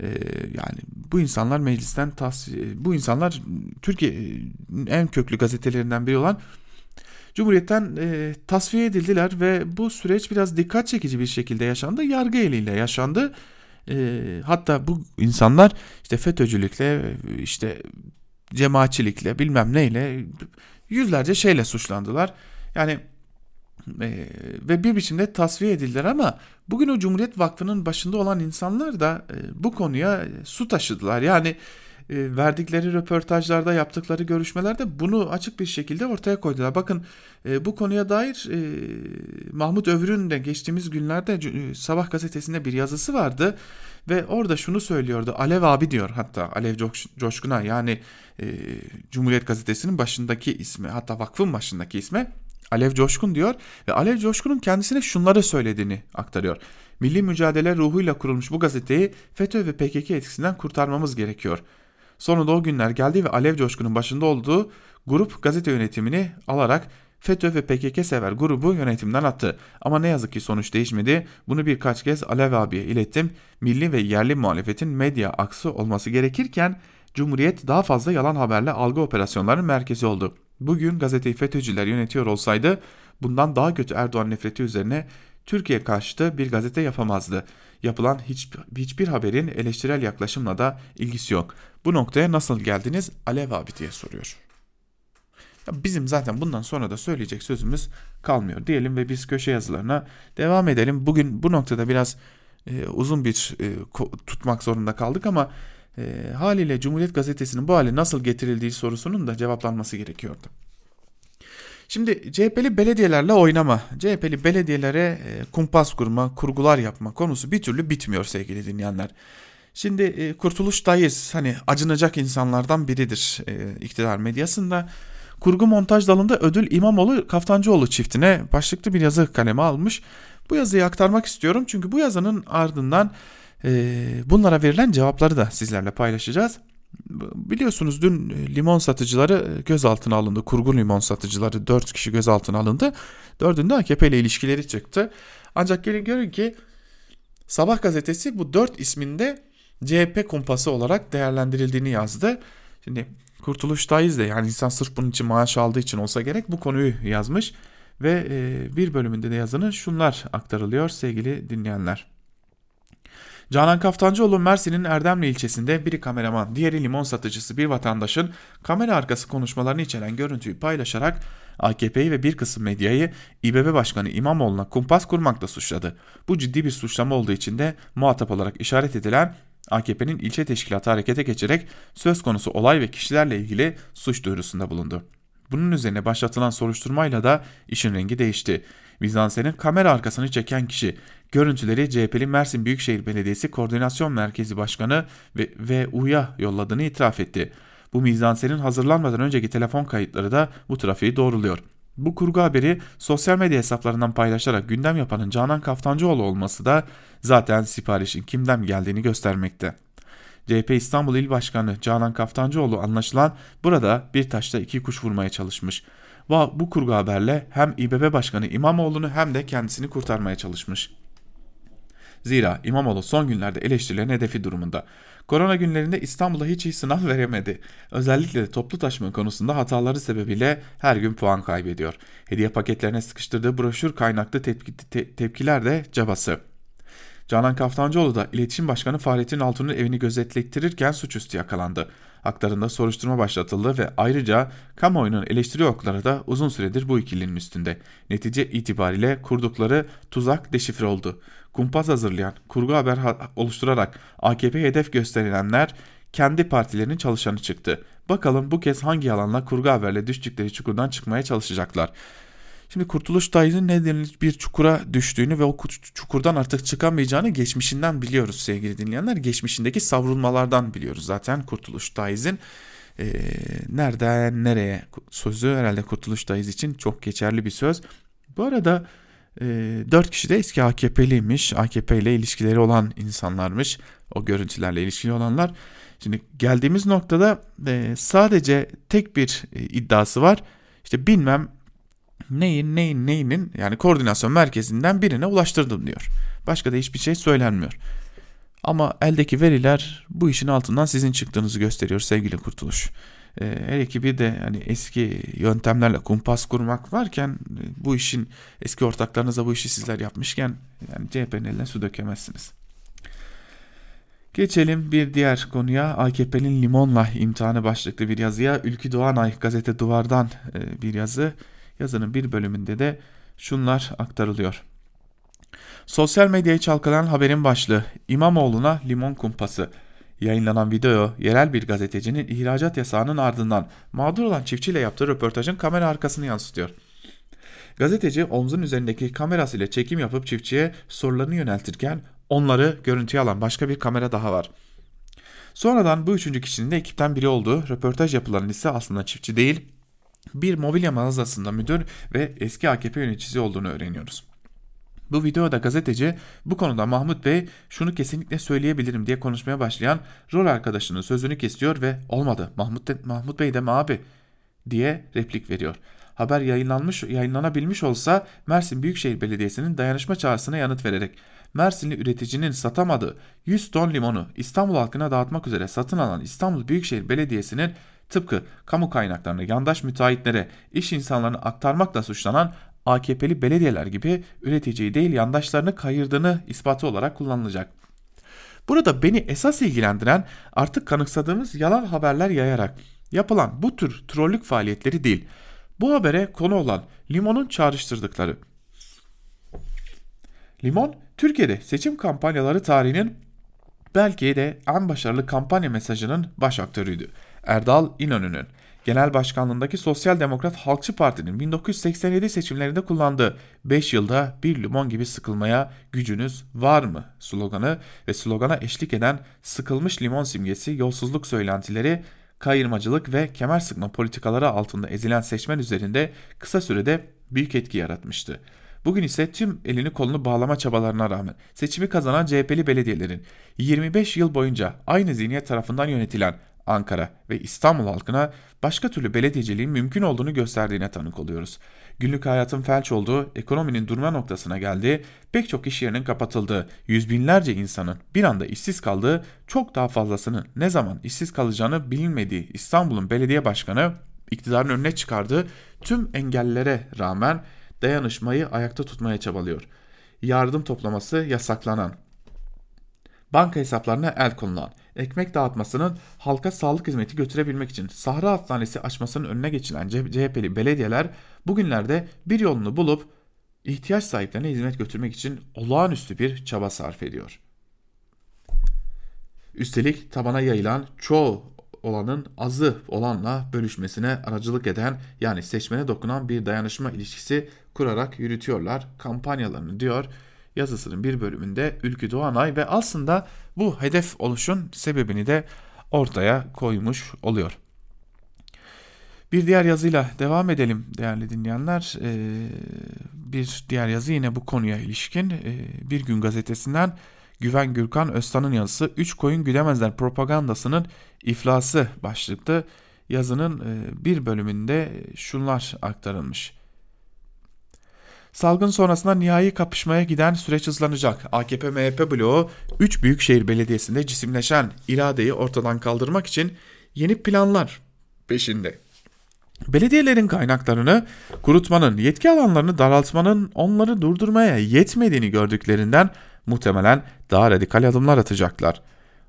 Ee, yani bu insanlar meclisten tasfiye, bu insanlar Türkiye'nin en köklü gazetelerinden biri olan Cumhuriyet'ten e, tasfiye edildiler ve bu süreç biraz dikkat çekici bir şekilde yaşandı. Yargı eliyle yaşandı. E, hatta bu insanlar işte FETÖ'cülükle, işte cemaatçilikle bilmem neyle yüzlerce şeyle suçlandılar. Yani e, ve bir biçimde tasfiye edildiler ama bugün o Cumhuriyet Vakfı'nın başında olan insanlar da e, bu konuya su taşıdılar. Yani e, verdikleri röportajlarda yaptıkları görüşmelerde bunu açık bir şekilde ortaya koydular. Bakın e, bu konuya dair e, Mahmut Övür'ün de geçtiğimiz günlerde Sabah gazetesinde bir yazısı vardı ve orada şunu söylüyordu. Alev abi diyor hatta Alev Coşkun'a yani Cumhuriyet gazetesinin başındaki ismi hatta vakfın başındaki ismi Alev Coşkun diyor ve Alev Coşkun'un kendisine şunları söylediğini aktarıyor. Milli mücadele ruhuyla kurulmuş bu gazeteyi FETÖ ve PKK etkisinden kurtarmamız gerekiyor. Sonunda o günler geldi ve Alev Coşkun'un başında olduğu grup gazete yönetimini alarak FETÖ ve PKK sever grubu yönetimden attı. Ama ne yazık ki sonuç değişmedi. Bunu birkaç kez Alev abiye ilettim. Milli ve yerli muhalefetin medya aksı olması gerekirken Cumhuriyet daha fazla yalan haberle algı operasyonlarının merkezi oldu. Bugün gazeteyi FETÖ'cüler yönetiyor olsaydı bundan daha kötü Erdoğan nefreti üzerine Türkiye karşıtı bir gazete yapamazdı. Yapılan hiç, hiçbir haberin eleştirel yaklaşımla da ilgisi yok. Bu noktaya nasıl geldiniz Alev abi diye soruyor. Ya bizim zaten bundan sonra da söyleyecek sözümüz kalmıyor diyelim ve biz köşe yazılarına devam edelim. Bugün bu noktada biraz e, uzun bir e, tutmak zorunda kaldık ama e, haliyle Cumhuriyet Gazetesi'nin bu hale nasıl getirildiği sorusunun da cevaplanması gerekiyordu. Şimdi CHP'li belediyelerle oynama, CHP'li belediyelere e, kumpas kurma, kurgular yapma konusu bir türlü bitmiyor sevgili dinleyenler. Şimdi e, Kurtuluş Dayız hani acınacak insanlardan biridir e, iktidar medyasında. Kurgu montaj dalında ödül İmamoğlu Kaftancıoğlu çiftine başlıklı bir yazı kaleme almış. Bu yazıyı aktarmak istiyorum çünkü bu yazının ardından e, bunlara verilen cevapları da sizlerle paylaşacağız. Biliyorsunuz dün limon satıcıları gözaltına alındı. Kurgu limon satıcıları 4 kişi gözaltına alındı. Dördünde AKP ile ilişkileri çıktı. Ancak gelin görün ki Sabah gazetesi bu 4 isminde CHP kumpası olarak değerlendirildiğini yazdı. Şimdi Kurtuluş Daiz de yani insan sırf bunun için maaş aldığı için olsa gerek bu konuyu yazmış. Ve e, bir bölümünde de yazının şunlar aktarılıyor sevgili dinleyenler. Canan Kaftancıoğlu Mersin'in Erdemli ilçesinde biri kameraman, diğeri limon satıcısı bir vatandaşın kamera arkası konuşmalarını içeren görüntüyü paylaşarak AKP'yi ve bir kısım medyayı İBB Başkanı İmamoğlu'na kumpas kurmakla suçladı. Bu ciddi bir suçlama olduğu için de muhatap olarak işaret edilen AKP'nin ilçe teşkilatı harekete geçerek söz konusu olay ve kişilerle ilgili suç duyurusunda bulundu. Bunun üzerine başlatılan soruşturmayla da işin rengi değişti. Vizanse'nin kamera arkasını çeken kişi görüntüleri CHP'li Mersin Büyükşehir Belediyesi Koordinasyon Merkezi Başkanı ve, ve UY'a yolladığını itiraf etti. Bu mizansenin hazırlanmadan önceki telefon kayıtları da bu trafiği doğruluyor. Bu kurgu haberi sosyal medya hesaplarından paylaşarak gündem yapanın Canan Kaftancıoğlu olması da zaten siparişin kimden geldiğini göstermekte. CHP İstanbul İl Başkanı Canan Kaftancıoğlu anlaşılan burada bir taşla iki kuş vurmaya çalışmış. Bu kurgu haberle hem İBB Başkanı İmamoğlu'nu hem de kendisini kurtarmaya çalışmış. Zira İmamoğlu son günlerde eleştirilerin hedefi durumunda. Korona günlerinde İstanbul'a hiç iyi sınav veremedi. Özellikle de toplu taşıma konusunda hataları sebebiyle her gün puan kaybediyor. Hediye paketlerine sıkıştırdığı broşür kaynaklı tepki, te, tepkiler de cabası. Canan Kaftancıoğlu da iletişim başkanı Fahrettin Altun'un evini gözetlettirirken suçüstü yakalandı. Haklarında soruşturma başlatıldı ve ayrıca kamuoyunun eleştiri okları da uzun süredir bu ikilinin üstünde. Netice itibariyle kurdukları tuzak deşifre oldu. Kumpas hazırlayan, kurgu haber oluşturarak AKP hedef gösterilenler kendi partilerinin çalışanı çıktı. Bakalım bu kez hangi yalanla kurgu haberle düştükleri çukurdan çıkmaya çalışacaklar. Şimdi Kurtuluş Dayı'nın neden bir çukura düştüğünü ve o çukurdan artık çıkamayacağını geçmişinden biliyoruz sevgili dinleyenler. Geçmişindeki savrulmalardan biliyoruz zaten Kurtuluş Dayı'nın e, nereden nereye sözü herhalde Kurtuluş Dayız için çok geçerli bir söz. Bu arada e, 4 kişi de eski AKP'liymiş. AKP ile ilişkileri olan insanlarmış. O görüntülerle ilişkili olanlar. Şimdi geldiğimiz noktada e, sadece tek bir e, iddiası var. İşte bilmem neyin neyin neyinin yani koordinasyon merkezinden birine ulaştırdım diyor. Başka da hiçbir şey söylenmiyor. Ama eldeki veriler bu işin altından sizin çıktığınızı gösteriyor sevgili Kurtuluş. Her ekibi de hani eski yöntemlerle kumpas kurmak varken e, bu işin eski ortaklarınıza bu işi sizler yapmışken yani CHP'nin eline su dökemezsiniz. Geçelim bir diğer konuya AKP'nin limonla imtihanı başlıklı bir yazıya Ülkü Doğanay gazete duvardan e, bir yazı. Yazının bir bölümünde de şunlar aktarılıyor. Sosyal medyayı çalkalayan haberin başlığı İmamoğlu'na limon kumpası. Yayınlanan video yerel bir gazetecinin ihracat yasağının ardından mağdur olan çiftçiyle yaptığı röportajın kamera arkasını yansıtıyor. Gazeteci omzun üzerindeki kamerasıyla çekim yapıp çiftçiye sorularını yöneltirken onları görüntüye alan başka bir kamera daha var. Sonradan bu üçüncü kişinin de ekipten biri olduğu, röportaj yapılan ise aslında çiftçi değil, bir mobilya mağazasında müdür ve eski AKP yöneticisi olduğunu öğreniyoruz. Bu videoda gazeteci bu konuda Mahmut Bey şunu kesinlikle söyleyebilirim diye konuşmaya başlayan rol arkadaşının sözünü kesiyor ve olmadı Mahmut, de, Mahmut Bey deme abi diye replik veriyor. Haber yayınlanmış, yayınlanabilmiş olsa Mersin Büyükşehir Belediyesi'nin dayanışma çağrısına yanıt vererek Mersinli üreticinin satamadığı 100 ton limonu İstanbul halkına dağıtmak üzere satın alan İstanbul Büyükşehir Belediyesi'nin tıpkı kamu kaynaklarını yandaş müteahhitlere, iş insanlarını aktarmakla suçlanan AKP'li belediyeler gibi üreticiyi değil yandaşlarını kayırdığını ispatı olarak kullanılacak. Burada beni esas ilgilendiren artık kanıksadığımız yalan haberler yayarak yapılan bu tür trollük faaliyetleri değil. Bu habere konu olan Limon'un çağrıştırdıkları. Limon, Türkiye'de seçim kampanyaları tarihinin belki de en başarılı kampanya mesajının baş aktörüydü. Erdal İnönü'nün genel başkanlığındaki Sosyal Demokrat Halkçı Parti'nin 1987 seçimlerinde kullandığı 5 yılda bir limon gibi sıkılmaya gücünüz var mı sloganı ve slogana eşlik eden sıkılmış limon simgesi yolsuzluk söylentileri kayırmacılık ve kemer sıkma politikaları altında ezilen seçmen üzerinde kısa sürede büyük etki yaratmıştı. Bugün ise tüm elini kolunu bağlama çabalarına rağmen seçimi kazanan CHP'li belediyelerin 25 yıl boyunca aynı zihniyet tarafından yönetilen Ankara ve İstanbul halkına başka türlü belediyeciliğin mümkün olduğunu gösterdiğine tanık oluyoruz. Günlük hayatın felç olduğu, ekonominin durma noktasına geldiği, pek çok iş yerinin kapatıldığı, yüz binlerce insanın bir anda işsiz kaldığı, çok daha fazlasının ne zaman işsiz kalacağını bilinmediği İstanbul'un belediye başkanı iktidarın önüne çıkardığı tüm engellere rağmen dayanışmayı ayakta tutmaya çabalıyor. Yardım toplaması yasaklanan, banka hesaplarına el konulan, ekmek dağıtmasının halka sağlık hizmeti götürebilmek için Sahra Hastanesi açmasının önüne geçilen CHP'li belediyeler bugünlerde bir yolunu bulup ihtiyaç sahiplerine hizmet götürmek için olağanüstü bir çaba sarf ediyor. Üstelik tabana yayılan çoğu olanın azı olanla bölüşmesine aracılık eden yani seçmene dokunan bir dayanışma ilişkisi kurarak yürütüyorlar kampanyalarını diyor yazısının bir bölümünde Ülkü Doğanay ve aslında bu hedef oluşun sebebini de ortaya koymuş oluyor. Bir diğer yazıyla devam edelim değerli dinleyenler. Ee, bir diğer yazı yine bu konuya ilişkin. Ee, bir gün gazetesinden Güven Gürkan Öztan'ın yazısı 3 koyun güdemezler propagandasının iflası başlıklı yazının e, bir bölümünde şunlar aktarılmış. Salgın sonrasında nihai kapışmaya giden süreç hızlanacak. AKP-MHP bloğu 3 büyükşehir belediyesinde cisimleşen iradeyi ortadan kaldırmak için yeni planlar peşinde. Belediyelerin kaynaklarını kurutmanın, yetki alanlarını daraltmanın onları durdurmaya yetmediğini gördüklerinden muhtemelen daha radikal adımlar atacaklar.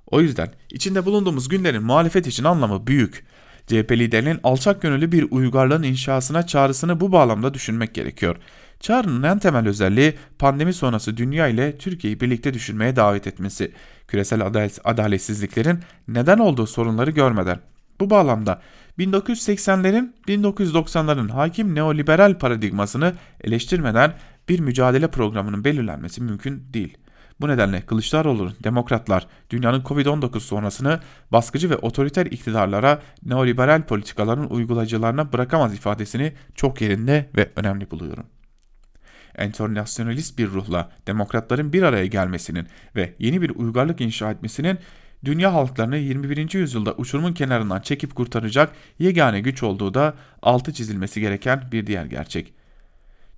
O yüzden içinde bulunduğumuz günlerin muhalefet için anlamı büyük. CHP liderinin alçak gönüllü bir uygarlığın inşasına çağrısını bu bağlamda düşünmek gerekiyor. Çağrı'nın en temel özelliği pandemi sonrası dünya ile Türkiye'yi birlikte düşünmeye davet etmesi. Küresel adaletsizliklerin neden olduğu sorunları görmeden. Bu bağlamda 1980'lerin 1990'ların hakim neoliberal paradigmasını eleştirmeden bir mücadele programının belirlenmesi mümkün değil. Bu nedenle Kılıçdaroğlu'nun demokratlar dünyanın Covid-19 sonrasını baskıcı ve otoriter iktidarlara neoliberal politikaların uygulayıcılarına bırakamaz ifadesini çok yerinde ve önemli buluyorum. Enternasyonalist bir ruhla demokratların bir araya gelmesinin ve yeni bir uygarlık inşa etmesinin dünya halklarını 21. yüzyılda uçurumun kenarından çekip kurtaracak yegane güç olduğu da altı çizilmesi gereken bir diğer gerçek.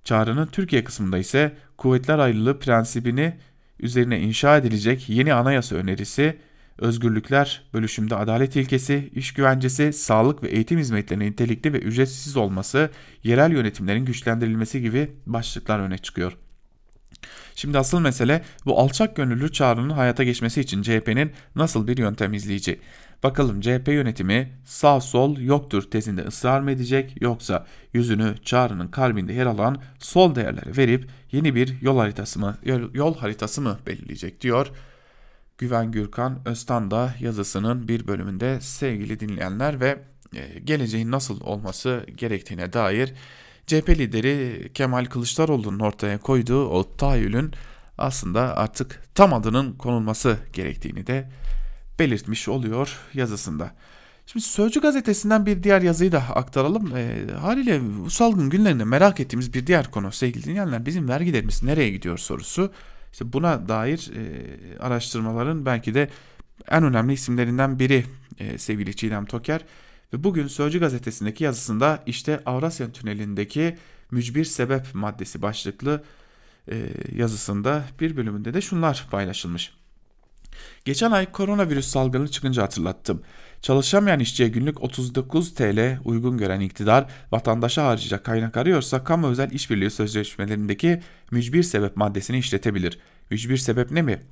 Çağrı'nın Türkiye kısmında ise kuvvetler ayrılığı prensibini üzerine inşa edilecek yeni anayasa önerisi, özgürlükler, bölüşümde adalet ilkesi, iş güvencesi, sağlık ve eğitim hizmetlerinin nitelikli ve ücretsiz olması, yerel yönetimlerin güçlendirilmesi gibi başlıklar öne çıkıyor. Şimdi asıl mesele bu alçak gönüllü çağrının hayata geçmesi için CHP'nin nasıl bir yöntem izleyeceği. Bakalım CHP yönetimi sağ sol yoktur tezinde ısrar mı edecek yoksa yüzünü çağrının kalbinde yer alan sol değerlere verip yeni bir yol haritası mı yol haritası mı belirleyecek diyor. Güven Gürkan Öztan da yazısının bir bölümünde sevgili dinleyenler ve e, geleceğin nasıl olması gerektiğine dair CHP lideri Kemal Kılıçdaroğlu'nun ortaya koyduğu o tahayyülün aslında artık tam adının konulması gerektiğini de belirtmiş oluyor yazısında. Şimdi Sözcü gazetesinden bir diğer yazıyı da aktaralım. E, haliyle bu salgın günlerinde merak ettiğimiz bir diğer konu sevgili dinleyenler bizim vergilerimiz nereye gidiyor sorusu. İşte buna dair e, araştırmaların belki de en önemli isimlerinden biri e, sevgili Çiğdem Toker. Ve bugün Sözcü gazetesindeki yazısında işte Avrasya Tüneli'ndeki mücbir sebep maddesi başlıklı e, yazısında bir bölümünde de şunlar paylaşılmış. Geçen ay koronavirüs salgını çıkınca hatırlattım. Çalışamayan işçiye günlük 39 TL uygun gören iktidar vatandaşa harcayacak kaynak arıyorsa kamu özel işbirliği sözleşmelerindeki mücbir sebep maddesini işletebilir. Mücbir sebep ne mi?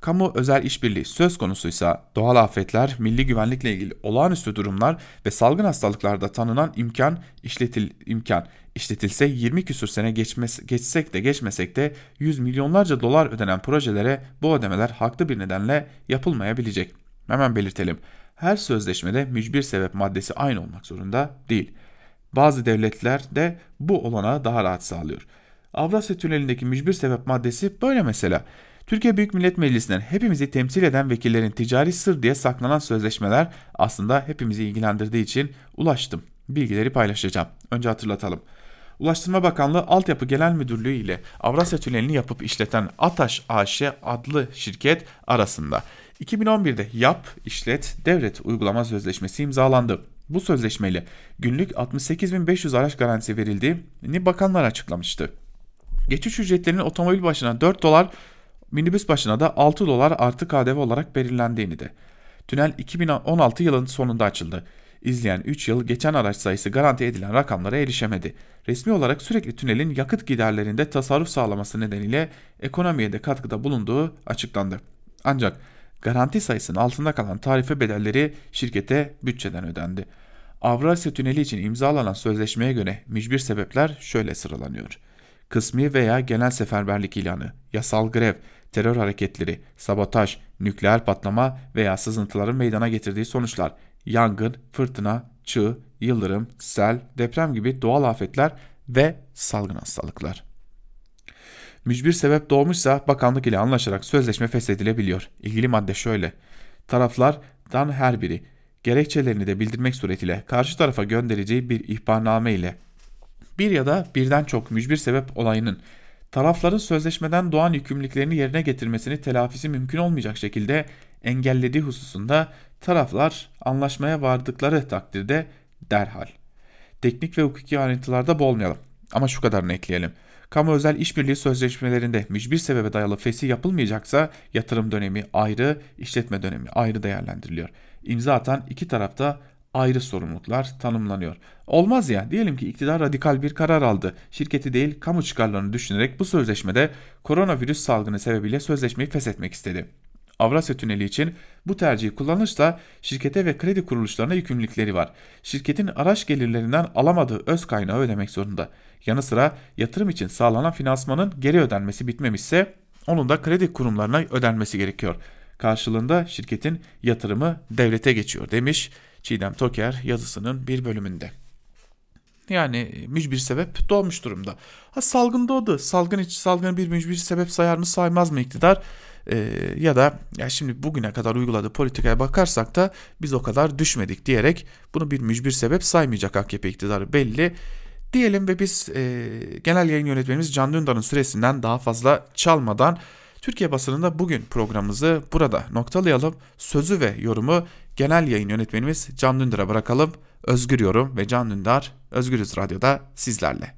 Kamu özel işbirliği söz konusuysa doğal afetler, milli güvenlikle ilgili olağanüstü durumlar ve salgın hastalıklarda tanınan imkan işletil imkan işletilse 20 küsür sene geçmez, geçsek de geçmesek de yüz milyonlarca dolar ödenen projelere bu ödemeler haklı bir nedenle yapılmayabilecek. Hemen belirtelim. Her sözleşmede mücbir sebep maddesi aynı olmak zorunda değil. Bazı devletler de bu olanağı daha rahat sağlıyor. Avrasya Tüneli'ndeki mücbir sebep maddesi böyle mesela. Türkiye Büyük Millet Meclisi'nden hepimizi temsil eden vekillerin ticari sır diye saklanan sözleşmeler aslında hepimizi ilgilendirdiği için ulaştım. Bilgileri paylaşacağım. Önce hatırlatalım. Ulaştırma Bakanlığı Altyapı Genel Müdürlüğü ile Avrasya Tüneli'ni yapıp işleten Ataş AŞ adlı şirket arasında 2011'de Yap, işlet, devret uygulama sözleşmesi imzalandı. Bu sözleşmeyle günlük 68.500 araç garantisi verildiğini bakanlar açıklamıştı. Geçiş ücretlerinin otomobil başına 4 dolar, minibüs başına da 6 dolar artı KDV olarak belirlendiğini de. Tünel 2016 yılın sonunda açıldı. İzleyen 3 yıl geçen araç sayısı garanti edilen rakamlara erişemedi. Resmi olarak sürekli tünelin yakıt giderlerinde tasarruf sağlaması nedeniyle ekonomiye de katkıda bulunduğu açıklandı. Ancak garanti sayısının altında kalan tarife bedelleri şirkete bütçeden ödendi. Avrasya Tüneli için imzalanan sözleşmeye göre mücbir sebepler şöyle sıralanıyor. Kısmi veya genel seferberlik ilanı, yasal grev, terör hareketleri, sabotaj, nükleer patlama veya sızıntıların meydana getirdiği sonuçlar, yangın, fırtına, çığ, yıldırım, sel, deprem gibi doğal afetler ve salgın hastalıklar. Mücbir sebep doğmuşsa bakanlık ile anlaşarak sözleşme feshedilebiliyor. İlgili madde şöyle. Taraflardan her biri gerekçelerini de bildirmek suretiyle karşı tarafa göndereceği bir ihbarname ile bir ya da birden çok mücbir sebep olayının tarafların sözleşmeden doğan yükümlülüklerini yerine getirmesini telafisi mümkün olmayacak şekilde engellediği hususunda taraflar anlaşmaya vardıkları takdirde derhal. Teknik ve hukuki ayrıntılarda boğulmayalım ama şu kadarını ekleyelim. Kamu özel işbirliği sözleşmelerinde mücbir sebebe dayalı fesih yapılmayacaksa yatırım dönemi ayrı, işletme dönemi ayrı değerlendiriliyor. İmza atan iki tarafta ayrı sorumluluklar tanımlanıyor. Olmaz ya diyelim ki iktidar radikal bir karar aldı. Şirketi değil kamu çıkarlarını düşünerek bu sözleşmede koronavirüs salgını sebebiyle sözleşmeyi feshetmek istedi. Avrasya Tüneli için bu tercihi kullanırsa şirkete ve kredi kuruluşlarına yükümlülükleri var. Şirketin araç gelirlerinden alamadığı öz kaynağı ödemek zorunda. Yanı sıra yatırım için sağlanan finansmanın geri ödenmesi bitmemişse onun da kredi kurumlarına ödenmesi gerekiyor. Karşılığında şirketin yatırımı devlete geçiyor demiş Çiğdem Toker yazısının bir bölümünde. Yani mücbir sebep doğmuş durumda. Ha salgın doğdu. Salgın için salgını bir mücbir sebep sayar mı saymaz mı iktidar? Ee, ya da ya şimdi bugüne kadar uyguladığı politikaya bakarsak da biz o kadar düşmedik diyerek bunu bir mücbir sebep saymayacak AKP iktidarı belli. Diyelim ve biz e, genel yayın yönetmenimiz Can Dündar'ın süresinden daha fazla çalmadan Türkiye basınında bugün programımızı burada noktalayalım. Sözü ve yorumu genel yayın yönetmenimiz Can Dündar'a bırakalım. Özgür Yorum ve Can Dündar Özgürüz Radyo'da sizlerle.